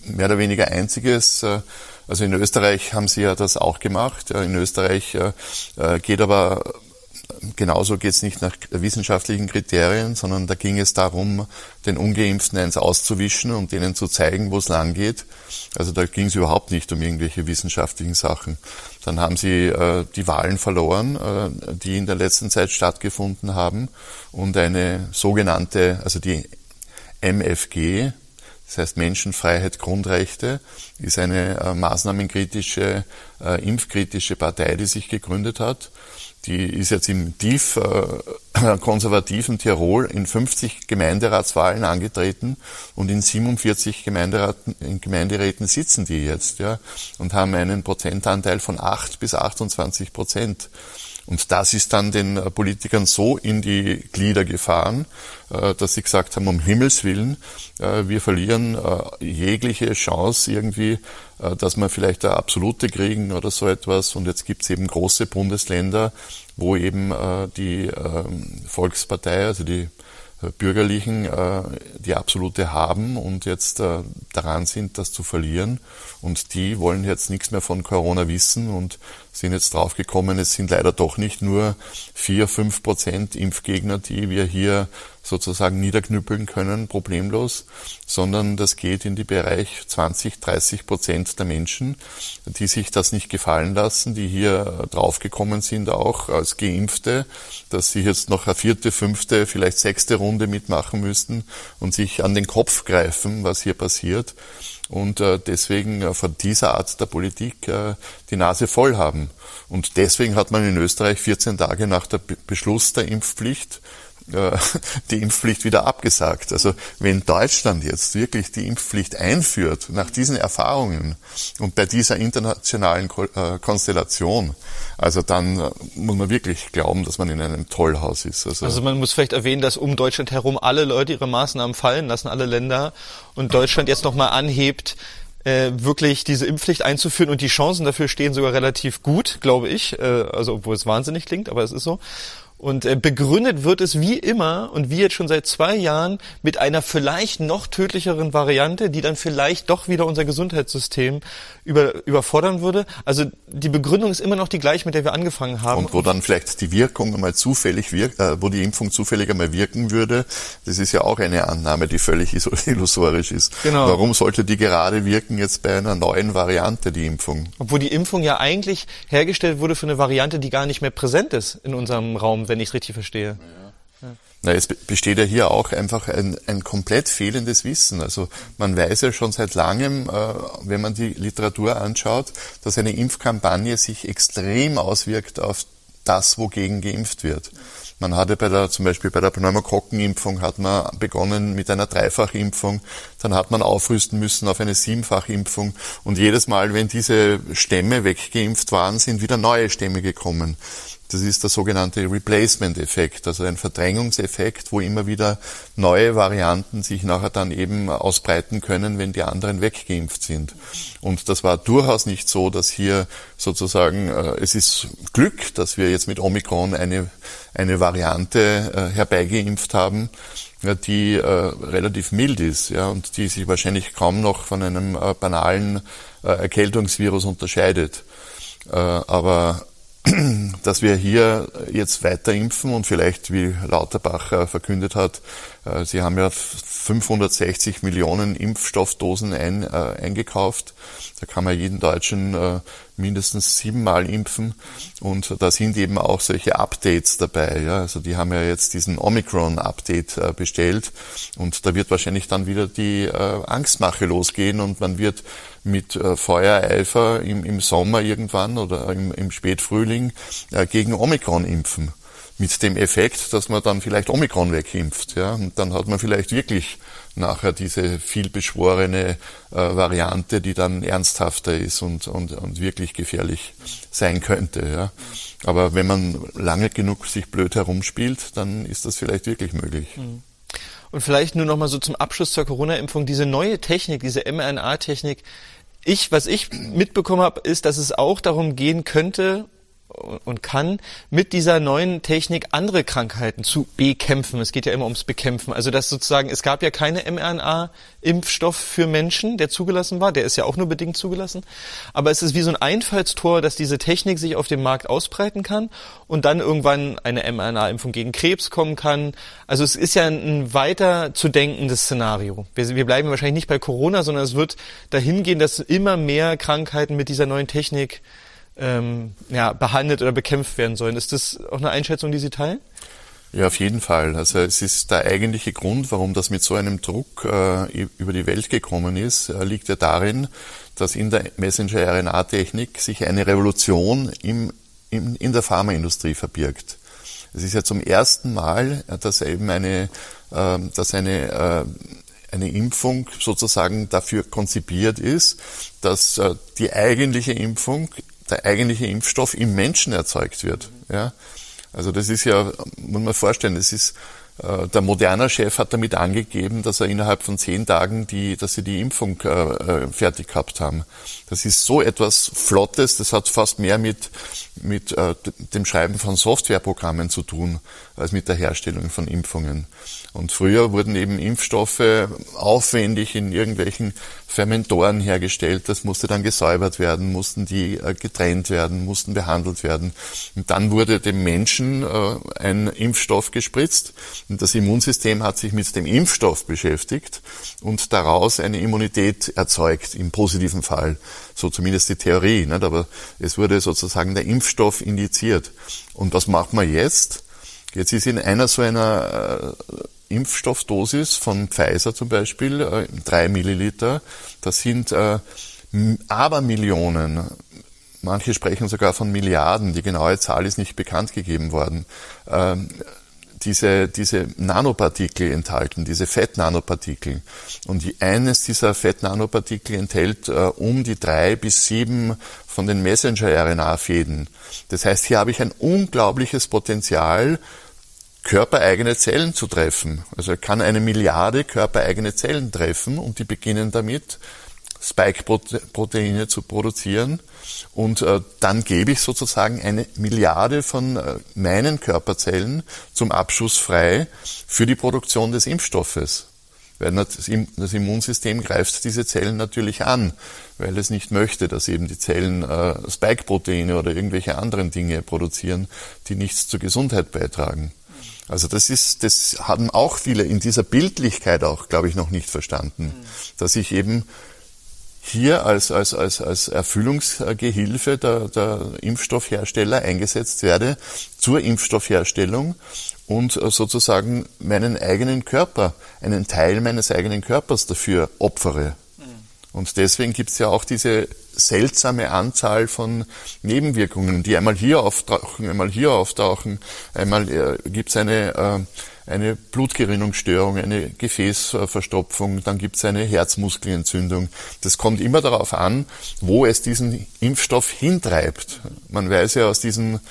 mehr oder weniger einziges äh, also in Österreich haben sie ja das auch gemacht. In Österreich äh, geht aber genauso geht es nicht nach wissenschaftlichen Kriterien, sondern da ging es darum, den Ungeimpften eins auszuwischen und denen zu zeigen, wo es lang geht. Also da ging es überhaupt nicht um irgendwelche wissenschaftlichen Sachen. Dann haben sie äh, die Wahlen verloren, äh, die in der letzten Zeit stattgefunden haben und eine sogenannte, also die MFG, das heißt Menschenfreiheit, Grundrechte, ist eine äh, maßnahmenkritische, äh, impfkritische Partei, die sich gegründet hat. Die ist jetzt im tief äh, konservativen Tirol in 50 Gemeinderatswahlen angetreten und in 47 Gemeinderaten, in Gemeinderäten sitzen die jetzt ja, und haben einen Prozentanteil von 8 bis 28 Prozent. Und das ist dann den Politikern so in die Glieder gefahren, dass sie gesagt haben, um Himmels Willen, wir verlieren jegliche Chance irgendwie, dass wir vielleicht eine absolute kriegen oder so etwas. Und jetzt gibt es eben große Bundesländer, wo eben die ähm, Volkspartei, also die Bürgerlichen äh, die absolute haben und jetzt äh, daran sind, das zu verlieren. Und die wollen jetzt nichts mehr von Corona wissen und sind jetzt draufgekommen, es sind leider doch nicht nur vier, fünf Prozent Impfgegner, die wir hier sozusagen niederknüppeln können, problemlos, sondern das geht in die Bereich 20, 30 Prozent der Menschen, die sich das nicht gefallen lassen, die hier draufgekommen sind, auch als Geimpfte, dass sie jetzt noch eine vierte, fünfte, vielleicht sechste Runde mitmachen müssten und sich an den Kopf greifen, was hier passiert und äh, deswegen äh, von dieser Art der Politik äh, die Nase voll haben. Und deswegen hat man in Österreich 14 Tage nach der Beschluss der Impfpflicht die Impfpflicht wieder abgesagt. Also wenn Deutschland jetzt wirklich die Impfpflicht einführt, nach diesen Erfahrungen und bei dieser internationalen Konstellation, also dann muss man wirklich glauben, dass man in einem Tollhaus ist. Also, also man muss vielleicht erwähnen, dass um Deutschland herum alle Leute ihre Maßnahmen fallen lassen, alle Länder, und Deutschland jetzt nochmal anhebt, äh, wirklich diese Impfpflicht einzuführen und die Chancen dafür stehen sogar relativ gut, glaube ich. Äh, also obwohl es wahnsinnig klingt, aber es ist so. Und äh, begründet wird es wie immer und wie jetzt schon seit zwei Jahren mit einer vielleicht noch tödlicheren Variante, die dann vielleicht doch wieder unser Gesundheitssystem über, überfordern würde. Also die Begründung ist immer noch die gleiche, mit der wir angefangen haben. Und wo dann vielleicht die Wirkung einmal zufällig wirkt, äh, wo die Impfung zufällig einmal wirken würde, das ist ja auch eine Annahme, die völlig illusorisch ist. Genau. Warum sollte die gerade wirken jetzt bei einer neuen Variante, die Impfung? Obwohl die Impfung ja eigentlich hergestellt wurde für eine Variante, die gar nicht mehr präsent ist in unserem Raum wenn ich es richtig verstehe. Ja. Na, es besteht ja hier auch einfach ein, ein komplett fehlendes Wissen. Also man weiß ja schon seit langem, äh, wenn man die Literatur anschaut, dass eine Impfkampagne sich extrem auswirkt auf das, wogegen geimpft wird. Man hatte bei der, zum Beispiel bei der Pneumokokkenimpfung hat man begonnen mit einer Dreifachimpfung, dann hat man aufrüsten müssen auf eine Siebenfachimpfung und jedes Mal, wenn diese Stämme weggeimpft waren, sind wieder neue Stämme gekommen. Das ist der sogenannte Replacement-Effekt, also ein Verdrängungseffekt, wo immer wieder neue Varianten sich nachher dann eben ausbreiten können, wenn die anderen weggeimpft sind. Und das war durchaus nicht so, dass hier sozusagen, äh, es ist Glück, dass wir jetzt mit Omikron eine, eine Variante äh, herbeigeimpft haben, die äh, relativ mild ist ja, und die sich wahrscheinlich kaum noch von einem äh, banalen äh, Erkältungsvirus unterscheidet. Äh, aber dass wir hier jetzt weiter impfen und vielleicht, wie Lauterbach verkündet hat, äh, Sie haben ja 560 Millionen Impfstoffdosen ein, äh, eingekauft. Da kann man jeden Deutschen äh, mindestens siebenmal impfen. Und da sind eben auch solche Updates dabei. Ja? Also die haben ja jetzt diesen Omicron-Update äh, bestellt. Und da wird wahrscheinlich dann wieder die äh, Angstmache losgehen und man wird mit äh, Feuereifer im, im Sommer irgendwann oder im, im Spätfrühling äh, gegen Omikron impfen mit dem Effekt, dass man dann vielleicht Omikron wegimpft. Ja? Und dann hat man vielleicht wirklich nachher diese vielbeschworene äh, Variante, die dann ernsthafter ist und, und, und wirklich gefährlich sein könnte. Ja? Aber wenn man lange genug sich blöd herumspielt, dann ist das vielleicht wirklich möglich. Mhm. Und vielleicht nur noch mal so zum Abschluss zur Corona-Impfung. Diese neue Technik, diese mRNA-Technik, ich, was ich mitbekommen habe, ist, dass es auch darum gehen könnte, und kann mit dieser neuen Technik andere Krankheiten zu bekämpfen. Es geht ja immer ums Bekämpfen. Also das sozusagen, es gab ja keine mRNA-Impfstoff für Menschen, der zugelassen war. Der ist ja auch nur bedingt zugelassen. Aber es ist wie so ein Einfallstor, dass diese Technik sich auf dem Markt ausbreiten kann und dann irgendwann eine mRNA-Impfung gegen Krebs kommen kann. Also es ist ja ein weiter zu denkendes Szenario. Wir, wir bleiben wahrscheinlich nicht bei Corona, sondern es wird dahin gehen, dass immer mehr Krankheiten mit dieser neuen Technik ähm, ja, behandelt oder bekämpft werden sollen. Ist das auch eine Einschätzung, die Sie teilen? Ja, auf jeden Fall. Also es ist der eigentliche Grund, warum das mit so einem Druck äh, über die Welt gekommen ist, äh, liegt ja darin, dass in der Messenger-RNA-Technik sich eine Revolution im, im, in der Pharmaindustrie verbirgt. Es ist ja zum ersten Mal, äh, dass eben eine, äh, dass eine äh, eine Impfung sozusagen dafür konzipiert ist, dass äh, die eigentliche Impfung der eigentliche Impfstoff im Menschen erzeugt wird. Ja? Also das ist ja, muss man vorstellen, das ist äh, der Moderna-Chef hat damit angegeben, dass er innerhalb von zehn Tagen die, dass sie die Impfung äh, äh, fertig gehabt haben. Das ist so etwas Flottes, das hat fast mehr mit, mit äh, dem Schreiben von Softwareprogrammen zu tun, als mit der Herstellung von Impfungen. Und früher wurden eben Impfstoffe aufwendig in irgendwelchen Fermentoren hergestellt. Das musste dann gesäubert werden, mussten die äh, getrennt werden, mussten behandelt werden. Und dann wurde dem Menschen äh, ein Impfstoff gespritzt. Und das Immunsystem hat sich mit dem Impfstoff beschäftigt und daraus eine Immunität erzeugt, im positiven Fall. So zumindest die Theorie. Nicht? Aber es wurde sozusagen der Impfstoff indiziert. Und was macht man jetzt? Jetzt ist in einer so einer äh, Impfstoffdosis von Pfizer zum Beispiel, äh, drei Milliliter, das sind äh, Abermillionen, manche sprechen sogar von Milliarden, die genaue Zahl ist nicht bekannt gegeben worden, ähm, diese, diese Nanopartikel enthalten, diese Fettnanopartikel. Und eines dieser Fettnanopartikel enthält äh, um die drei bis sieben von den Messenger-RNA-Fäden. Das heißt, hier habe ich ein unglaubliches Potenzial, körpereigene Zellen zu treffen. Also er kann eine Milliarde körpereigene Zellen treffen und die beginnen damit, Spike-Proteine zu produzieren. Und äh, dann gebe ich sozusagen eine Milliarde von äh, meinen Körperzellen zum Abschuss frei für die Produktion des Impfstoffes. Weil das Immunsystem greift diese Zellen natürlich an, weil es nicht möchte, dass eben die Zellen äh, Spike-Proteine oder irgendwelche anderen Dinge produzieren, die nichts zur Gesundheit beitragen. Also das ist, das haben auch viele in dieser Bildlichkeit auch, glaube ich, noch nicht verstanden, mhm. dass ich eben hier als, als, als, als Erfüllungsgehilfe der, der Impfstoffhersteller eingesetzt werde zur Impfstoffherstellung und sozusagen meinen eigenen Körper, einen Teil meines eigenen Körpers dafür opfere. Mhm. Und deswegen gibt es ja auch diese seltsame Anzahl von Nebenwirkungen, die einmal hier auftauchen, einmal hier auftauchen, einmal äh, gibt es eine, äh, eine Blutgerinnungsstörung, eine Gefäßverstopfung, dann gibt es eine Herzmuskelentzündung. Das kommt immer darauf an, wo es diesen Impfstoff hintreibt. Man weiß ja aus diesen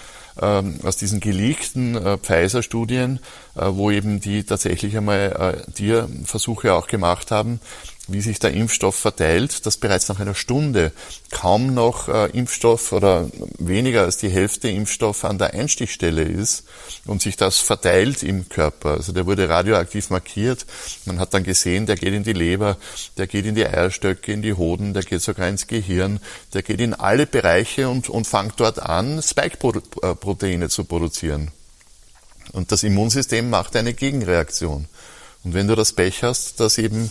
ähm, aus diesen geleakten äh, Pfizer-Studien, äh, wo eben die tatsächlich einmal äh, Tierversuche auch gemacht haben, wie sich der Impfstoff verteilt, dass bereits nach einer Stunde kaum noch äh, Impfstoff oder weniger als die Hälfte Impfstoff an der Einstichstelle ist und sich das verteilt im Körper. Also der wurde radioaktiv markiert. Man hat dann gesehen, der geht in die Leber, der geht in die Eierstöcke, in die Hoden, der geht sogar ins Gehirn, der geht in alle Bereiche und, und fängt dort an, Spike-Proteine zu produzieren. Und das Immunsystem macht eine Gegenreaktion. Und wenn du das Pech hast, dass eben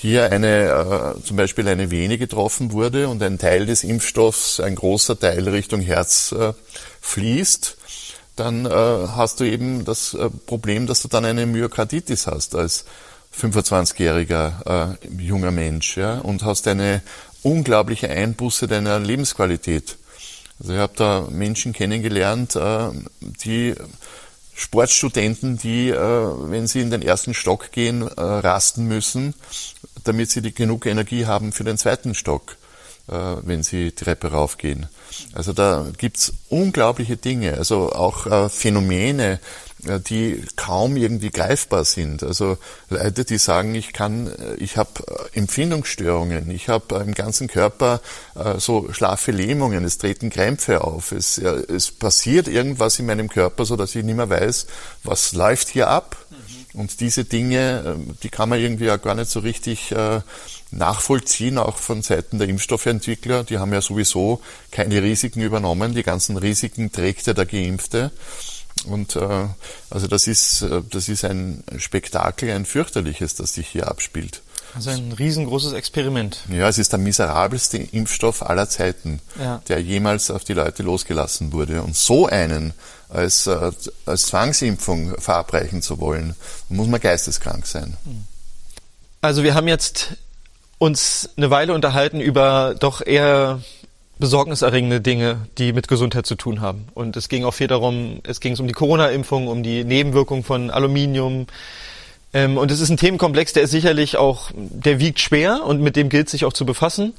hier eine, äh, zum Beispiel eine Vene getroffen wurde und ein Teil des Impfstoffs, ein großer Teil Richtung Herz äh, fließt, dann äh, hast du eben das äh, Problem, dass du dann eine Myokarditis hast als 25-jähriger äh, junger Mensch ja, und hast eine unglaubliche Einbuße deiner Lebensqualität. Also ich habe da Menschen kennengelernt, äh, die Sportstudenten, die, wenn sie in den ersten Stock gehen, rasten müssen, damit sie die genug Energie haben für den zweiten Stock, äh, wenn sie die Treppe raufgehen. Also da gibt's unglaubliche Dinge, also auch äh, Phänomene, äh, die kaum irgendwie greifbar sind. Also Leute, die sagen, ich kann, äh, ich habe äh, Empfindungsstörungen, ich habe im ganzen Körper so schlafe Lähmungen, es treten Krämpfe auf, es, es passiert irgendwas in meinem Körper, so dass ich nicht mehr weiß, was läuft hier ab. Und diese Dinge, die kann man irgendwie ja gar nicht so richtig nachvollziehen, auch von Seiten der Impfstoffentwickler. Die haben ja sowieso keine Risiken übernommen. Die ganzen Risiken trägt ja der Geimpfte. Und äh, also das ist, äh, das ist ein Spektakel, ein fürchterliches, das sich hier abspielt. Also ein riesengroßes Experiment. Ja, es ist der miserabelste Impfstoff aller Zeiten, ja. der jemals auf die Leute losgelassen wurde. Und so einen als, äh, als Zwangsimpfung verabreichen zu wollen, muss man geisteskrank sein. Also wir haben jetzt uns eine Weile unterhalten über doch eher besorgniserregende Dinge, die mit Gesundheit zu tun haben. Und es ging auch viel darum, es ging um die Corona-Impfung, um die Nebenwirkungen von Aluminium, Ähm, und es ist ein Themenkomplex, der ist sicherlich auch, der wiegt schwer und mit dem gilt sich auch zu befassen.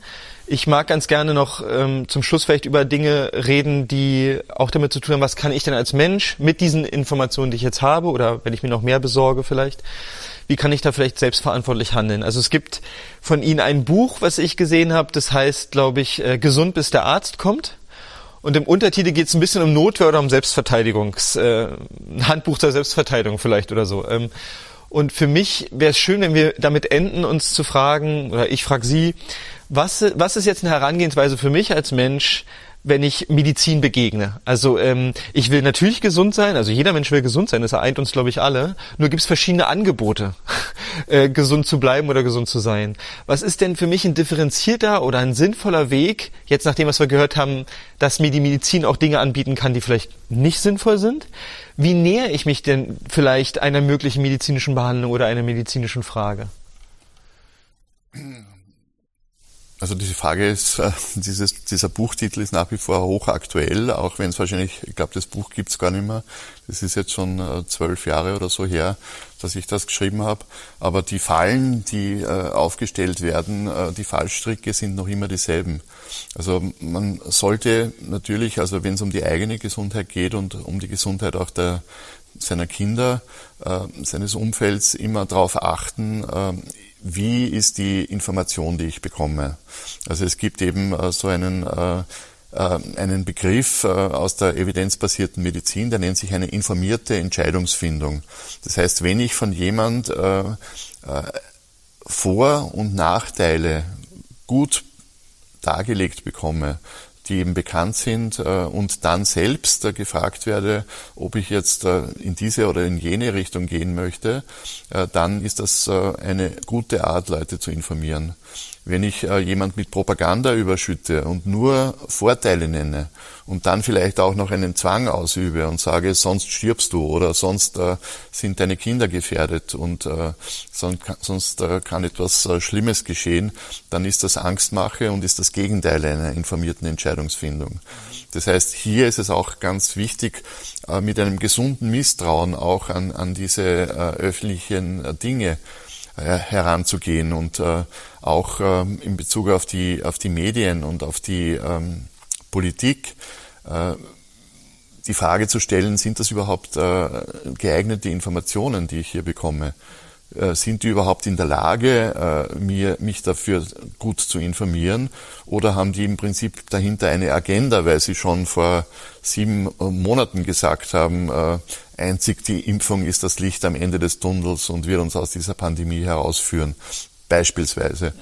Ich mag ganz gerne noch ähm, zum Schluss vielleicht über Dinge reden, die auch damit zu tun haben, was kann ich denn als Mensch mit diesen Informationen, die ich jetzt habe, oder wenn ich mir noch mehr besorge vielleicht, wie kann ich da vielleicht selbstverantwortlich handeln? Also es gibt von Ihnen ein Buch, was ich gesehen habe, das heißt, glaube ich, äh, Gesund bis der Arzt kommt. Und im Untertitel geht es ein bisschen um Notwehr oder um Selbstverteidigungs, äh, ein Handbuch zur Selbstverteidigung vielleicht oder so. Ähm, und für mich wäre es schön, wenn wir damit enden, uns zu fragen, oder ich frage Sie, was, was ist jetzt eine Herangehensweise für mich als Mensch, wenn ich Medizin begegne. Also ähm, ich will natürlich gesund sein, also jeder Mensch will gesund sein, das eint uns, glaube ich, alle. Nur gibt es verschiedene Angebote, äh, gesund zu bleiben oder gesund zu sein. Was ist denn für mich ein differenzierter oder ein sinnvoller Weg, jetzt nach dem, was wir gehört haben, dass mir die Medizin auch Dinge anbieten kann, die vielleicht nicht sinnvoll sind? Wie nähere ich mich denn vielleicht einer möglichen medizinischen Behandlung oder einer medizinischen Frage? Also diese Frage ist, äh, dieses, dieser Buchtitel ist nach wie vor hochaktuell, auch wenn es wahrscheinlich, ich glaube, das Buch gibt's gar nicht mehr. Das ist jetzt schon äh, zwölf Jahre oder so her, dass ich das geschrieben habe. Aber die Fallen, die äh, aufgestellt werden, die Fallstricke sind noch immer dieselben. Also man sollte natürlich, also wenn es um die eigene Gesundheit geht und um die Gesundheit auch der, seiner Kinder, seines Umfelds immer darauf achten, äh, wie ist die Information, die ich bekomme. Also es gibt eben äh, so einen, äh, äh, einen Begriff aus der evidenzbasierten Medizin, der nennt sich eine informierte Entscheidungsfindung. Das heißt, wenn ich von jemand Vor- und Nachteile gut dargelegt bekomme, die eben bekannt sind äh, und dann selbst äh, gefragt werde, ob ich jetzt äh, in diese oder in jene Richtung gehen möchte, dann ist das eine gute Art, Leute zu informieren. Wenn ich jemand mit Propaganda überschütte und nur Vorteile nenne und dann vielleicht auch noch einen Zwang ausübe und sage, sonst stirbst du oder sonst sind deine Kinder gefährdet und sonst, kann etwas Schlimmes geschehen, dann ist das Angstmache und ist das Gegenteil einer informierten Entscheidung. Entscheidungsfindung. Das heißt, hier ist es auch ganz wichtig, äh, mit einem gesunden Misstrauen auch an, an diese äh, öffentlichen äh, Dinge heranzugehen und auch ähm, in Bezug auf die, auf die Medien und auf die ähm, Politik die Frage zu stellen, sind das überhaupt geeignete Informationen, die ich hier bekomme? Äh, sind die überhaupt in der Lage, äh, mir, mich dafür gut zu informieren? Oder haben die im Prinzip dahinter eine Agenda, weil sie schon vor sieben äh, Monaten gesagt haben, einzig die Impfung ist das Licht am Ende des Tunnels und wird uns aus dieser Pandemie herausführen? Beispielsweise.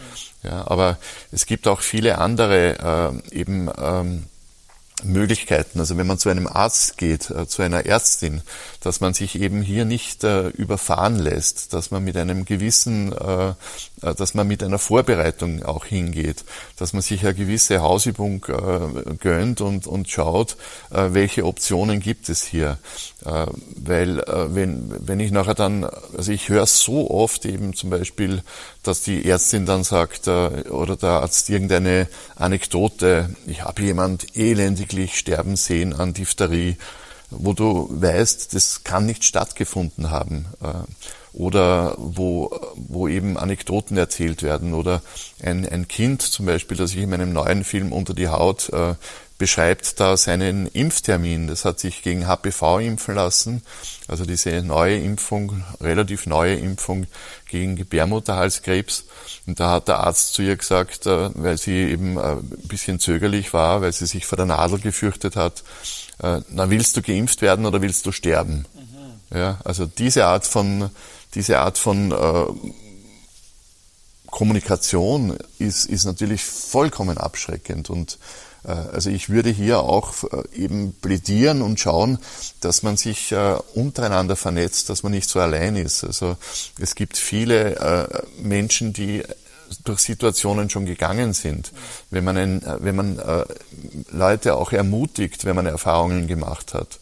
Ja, aber es gibt auch viele andere eben ähm, Möglichkeiten. Also wenn man zu einem Arzt geht, äh, zu einer Ärztin, dass man sich eben hier nicht äh, überfahren lässt, dass man mit einem gewissen, äh, äh dass man mit einer Vorbereitung auch hingeht, dass man sich eine gewisse Hausübung äh, gönnt und, und schaut, äh, welche Optionen gibt es hier. Weil wenn, wenn ich nachher dann, also ich höre so oft eben zum Beispiel, dass die Ärztin dann sagt oder der Arzt irgendeine Anekdote, ich habe jemand elendiglich sterben sehen an Diphtherie wo du weißt, das kann nicht stattgefunden haben. Äh, oder wo, wo eben Anekdoten erzählt werden. Oder ein, ein Kind zum Beispiel, das ich in meinem neuen Film Unter die Haut äh, beschreibt da seinen Impftermin. Das hat sich gegen HPV impfen lassen, also diese neue Impfung, relativ neue Impfung gegen Gebärmutterhalskrebs. Und da hat der Arzt zu ihr gesagt, äh, weil sie eben ein bisschen zögerlich war, weil sie sich vor der Nadel gefürchtet hat, äh, na willst du geimpft werden oder willst du sterben? Mhm. Ja, also diese Art von, diese Art von äh, Kommunikation ist, ist natürlich vollkommen abschreckend und äh, also ich würde hier auch äh, eben plädieren und schauen, dass man sich äh, untereinander vernetzt, dass man nicht so allein ist. Also es gibt viele Menschen, die durch Situationen schon gegangen sind, wenn man, ein, wenn man äh, Leute auch ermutigt, wenn man Erfahrungen gemacht hat.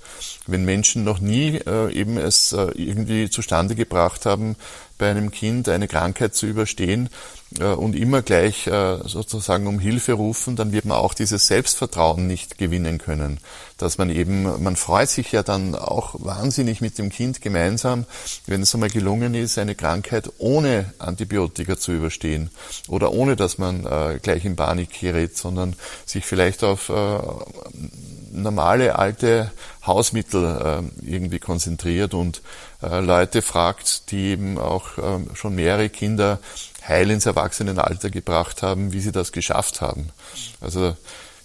Wenn Menschen noch nie äh, eben es äh, irgendwie zustande gebracht haben, bei einem Kind eine Krankheit zu überstehen äh, und immer gleich äh, sozusagen um Hilfe rufen, dann wird man auch dieses Selbstvertrauen nicht gewinnen können. Dass man eben, man freut sich ja dann auch wahnsinnig mit dem Kind gemeinsam, wenn es einmal gelungen ist, eine Krankheit ohne Antibiotika zu überstehen oder ohne, dass man äh, gleich in Panik gerät, sondern sich vielleicht auf normale alte Hausmittel irgendwie konzentriert und Leute fragt, die eben auch schon mehrere Kinder heil ins Erwachsenenalter gebracht haben, wie sie das geschafft haben. Also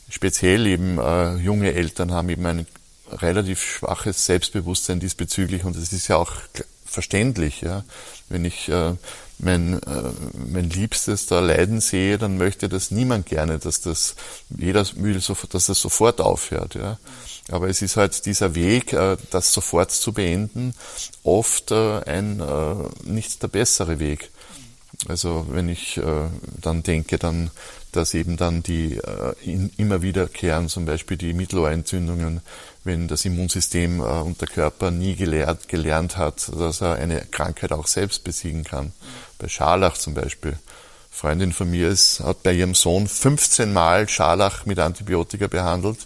speziell eben äh, junge Eltern haben eben ein relativ schwaches Selbstbewusstsein diesbezüglich und es ist ja auch verständlich, ja. Wenn ich äh, mein, äh, mein Liebstes da leiden sehe, dann möchte das niemand gerne, dass das jeder will, dass das sofort aufhört, ja. Aber es ist halt dieser Weg, äh, das sofort zu beenden, oft äh, ein äh, nicht der bessere Weg. Also wenn ich äh, dann denke, dann, dass eben dann die äh, in, immer wiederkehren, zum Beispiel die Mittelohrentzündungen, wenn das Immunsystem äh, und der Körper nie gelehrt, gelernt hat, dass er eine Krankheit auch selbst besiegen kann. Bei Scharlach zum Beispiel. Freundin von mir ist, hat bei ihrem Sohn 15 Mal Scharlach mit Antibiotika behandelt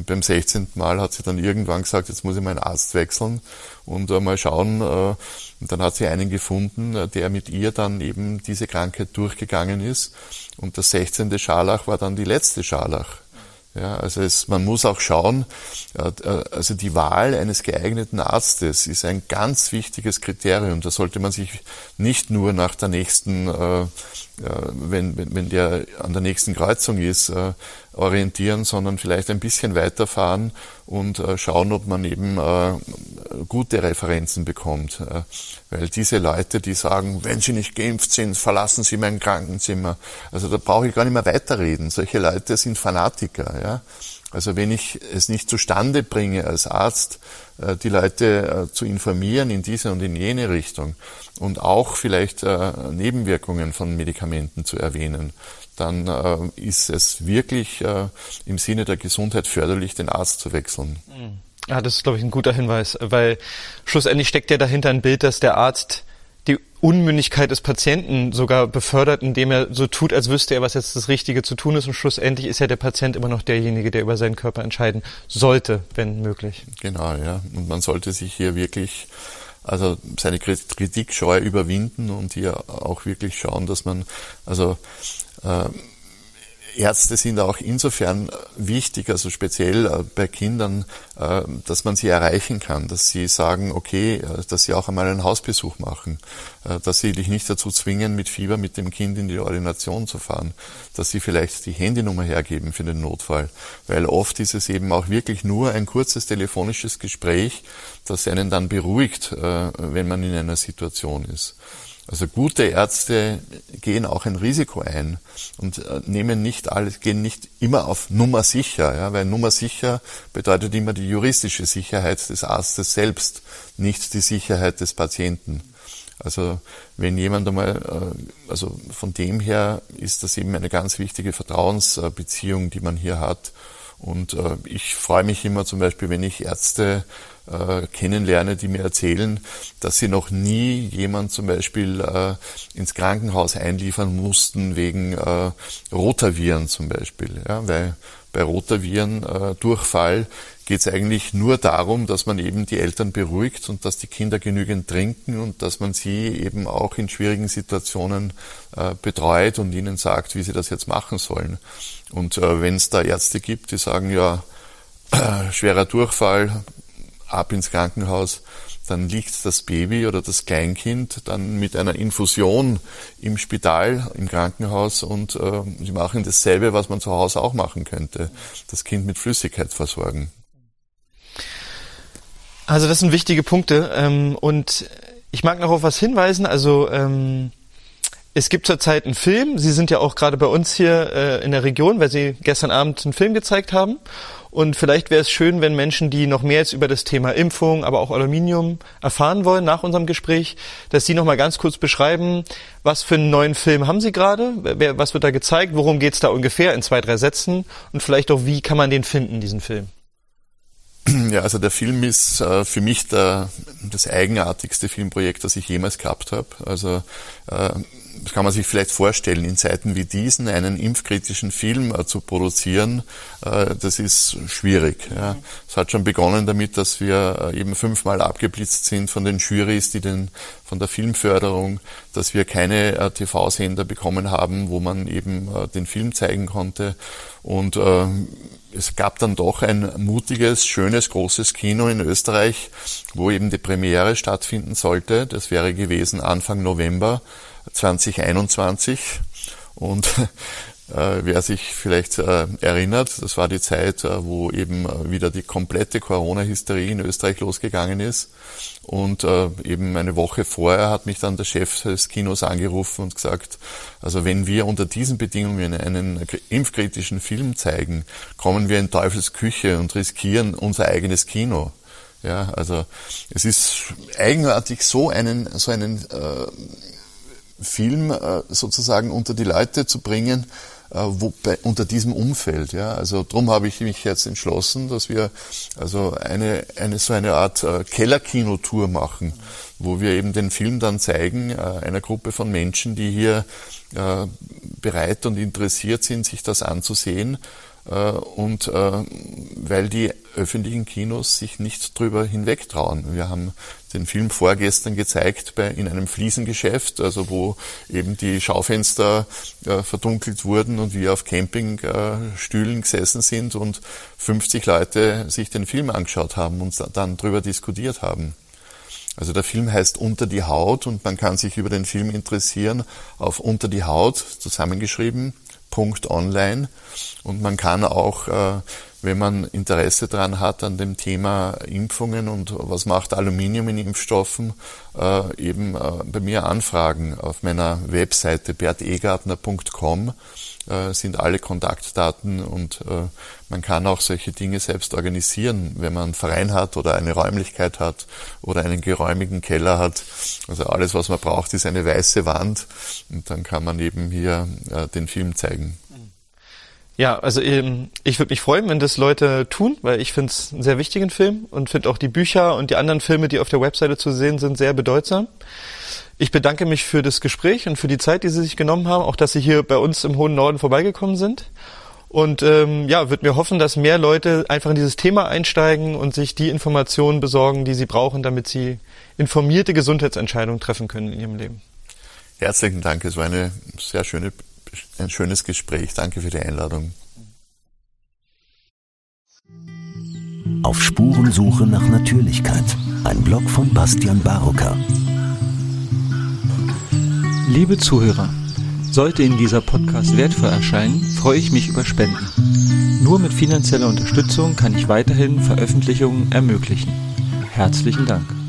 und beim 16. Mal hat sie dann irgendwann gesagt, jetzt muss ich meinen Arzt wechseln und äh, mal schauen. Äh, und dann hat sie einen gefunden, äh, der mit ihr dann eben diese Krankheit durchgegangen ist. Und das 16. Scharlach war dann die letzte Scharlach. Ja, also es, man muss auch schauen, also die Wahl eines geeigneten Arztes ist ein ganz wichtiges Kriterium. Da sollte man sich nicht nur nach der nächsten, wenn, wenn, wenn der an der nächsten Kreuzung ist, orientieren, sondern vielleicht ein bisschen weiterfahren und äh, schauen, ob man eben äh, gute Referenzen bekommt. Äh, weil diese Leute, die sagen, wenn sie nicht geimpft sind, verlassen sie mein Krankenzimmer. Also da brauche ich gar nicht mehr weiterreden. Solche Leute sind Fanatiker. Ja? Also wenn ich es nicht zustande bringe als Arzt, die Leute zu informieren in diese und in jene Richtung und auch vielleicht Nebenwirkungen von Medikamenten zu erwähnen, dann ist es wirklich im Sinne der Gesundheit förderlich, den Arzt zu wechseln. Ja, das ist, glaube ich, ein guter Hinweis, weil schlussendlich steckt ja dahinter ein Bild, dass der Arzt die Unmündigkeit des Patienten sogar befördert, indem er so tut, als wüsste er, was jetzt das Richtige zu tun ist. Und schlussendlich ist ja der Patient immer noch derjenige, der über seinen Körper entscheiden sollte, wenn möglich. Genau, ja. Und man sollte sich hier wirklich also seine Kritikscheu überwinden und hier auch wirklich schauen, dass man also äh, Ärzte sind auch insofern wichtig, also speziell äh, bei Kindern, äh, dass man sie erreichen kann, dass sie sagen, okay, äh, dass sie auch einmal einen Hausbesuch machen, dass sie dich nicht dazu zwingen, mit Fieber mit dem Kind in die Ordination zu fahren, dass sie vielleicht die Handynummer hergeben für den Notfall, weil oft ist es eben auch wirklich nur ein kurzes telefonisches Gespräch, das einen dann beruhigt, wenn man in einer Situation ist. Also gute Ärzte gehen auch ein Risiko ein und äh, nehmen nicht alles, gehen nicht immer auf Nummer sicher, ja, weil Nummer sicher bedeutet immer die juristische Sicherheit des Arztes selbst, nicht die Sicherheit des Patienten. Also wenn jemand einmal, äh, also von dem her ist das eben eine ganz wichtige Vertrauensbeziehung, die man hier hat. Und äh, ich freue mich immer zum Beispiel, wenn ich Ärzte äh, kennenlerne, die mir erzählen, dass sie noch nie jemand zum Beispiel äh, ins Krankenhaus einliefern mussten wegen äh, Rotaviren zum Beispiel. Ja, weil bei Rotaviren äh, Durchfall geht es eigentlich nur darum, dass man eben die Eltern beruhigt und dass die Kinder genügend trinken und dass man sie eben auch in schwierigen Situationen äh, betreut und ihnen sagt, wie sie das jetzt machen sollen. Und äh, wenn es da Ärzte gibt, die sagen, ja, schwerer Durchfall, ab ins Krankenhaus, dann liegt das Baby oder das Kleinkind dann mit einer Infusion im Spital, im Krankenhaus und äh, sie machen dasselbe, was man zu Hause auch machen könnte, das Kind mit Flüssigkeit versorgen. Also das sind wichtige Punkte ähm, und ich mag noch auf was hinweisen. Also ähm, es gibt zurzeit einen Film. Sie sind ja auch gerade bei uns hier äh, in der Region, weil Sie gestern Abend einen Film gezeigt haben. Und vielleicht wäre es schön, wenn Menschen, die noch mehr jetzt über das Thema Impfung, aber auch Aluminium erfahren wollen nach unserem Gespräch, dass Sie noch mal ganz kurz beschreiben, was für einen neuen Film haben Sie gerade, was wird da gezeigt, worum geht es da ungefähr in zwei, drei Sätzen und vielleicht auch, wie kann man den finden, diesen Film? Ja, also der Film ist äh, für mich der, das eigenartigste Filmprojekt, das ich jemals gehabt habe. Also äh, das kann man sich vielleicht vorstellen, in Zeiten wie diesen einen impfkritischen Film äh, zu produzieren, äh, das ist schwierig. Ja. Es hat schon begonnen damit, dass wir äh, eben fünfmal abgeblitzt sind von den Jurys, die den, von der Filmförderung, dass wir keine TV-Sender bekommen haben, wo man eben den Film zeigen konnte. Und äh, es gab dann doch ein mutiges, schönes, großes Kino in Österreich, wo eben die Premiere stattfinden sollte. Das wäre gewesen Anfang November 2021. Und äh, wer sich vielleicht äh, erinnert, das war die Zeit, äh, wo eben äh, wieder die komplette Corona-Hysterie in Österreich losgegangen ist. Und äh, eben eine Woche vorher hat mich dann der Chef des Kinos angerufen und gesagt, also wenn wir unter diesen Bedingungen einen impfkritischen Film zeigen, kommen wir in Teufels Küche und riskieren unser eigenes Kino. Ja, also es ist eigenartig, so einen, so einen äh, Film äh, sozusagen unter die Leute zu bringen, äh, wo, bei, unter diesem Umfeld. Ja? Also darum habe ich mich jetzt entschlossen, dass wir also eine, eine so eine Art äh, Kellerkinotour machen, wo wir eben den Film dann zeigen, äh, einer Gruppe von Menschen, die hier bereit und interessiert sind, sich das anzusehen und äh, weil die öffentlichen Kinos sich nicht drüber hinwegtrauen. Wir haben den Film vorgestern gezeigt bei, in einem Fliesengeschäft, also wo eben die Schaufenster äh, verdunkelt wurden und wir auf Campingstühlen äh, gesessen sind und 50 Leute sich den Film angeschaut haben und dann drüber diskutiert haben. Also der Film heißt Unter die Haut und man kann sich über den Film interessieren auf Unter die Haut zusammengeschrieben online und man kann auch, äh, wenn man Interesse daran hat an dem Thema Impfungen und was macht Aluminium in Impfstoffen, äh, eben äh, bei mir anfragen auf meiner Webseite bertegartner.com sind alle Kontaktdaten und man kann auch solche Dinge selbst organisieren, wenn man einen Verein hat oder eine Räumlichkeit hat oder einen geräumigen Keller hat. Also alles, was man braucht, ist eine weiße Wand und dann kann man eben hier den Film zeigen. Ja, also ähm, ich würde mich freuen, wenn das Leute tun, weil ich finde es einen sehr wichtigen Film und finde auch die Bücher und die anderen Filme, die auf der Webseite zu sehen sind, sehr bedeutsam. Ich bedanke mich für das Gespräch und für die Zeit, die Sie sich genommen haben, auch dass Sie hier bei uns im hohen Norden vorbeigekommen sind. Und ähm, ja, würde mir hoffen, dass mehr Leute einfach in dieses Thema einsteigen und sich die Informationen besorgen, die sie brauchen, damit sie informierte Gesundheitsentscheidungen treffen können in ihrem Leben. Herzlichen Dank, es war eine sehr schöne, ein schönes Gespräch. Danke für die Einladung. Auf Spurensuche nach Natürlichkeit. Ein Blog von Bastian Barocker. Liebe Zuhörer, sollte Ihnen dieser Podcast wertvoll erscheinen, freue ich mich über Spenden. Nur mit finanzieller Unterstützung kann ich weiterhin Veröffentlichungen ermöglichen. Herzlichen Dank.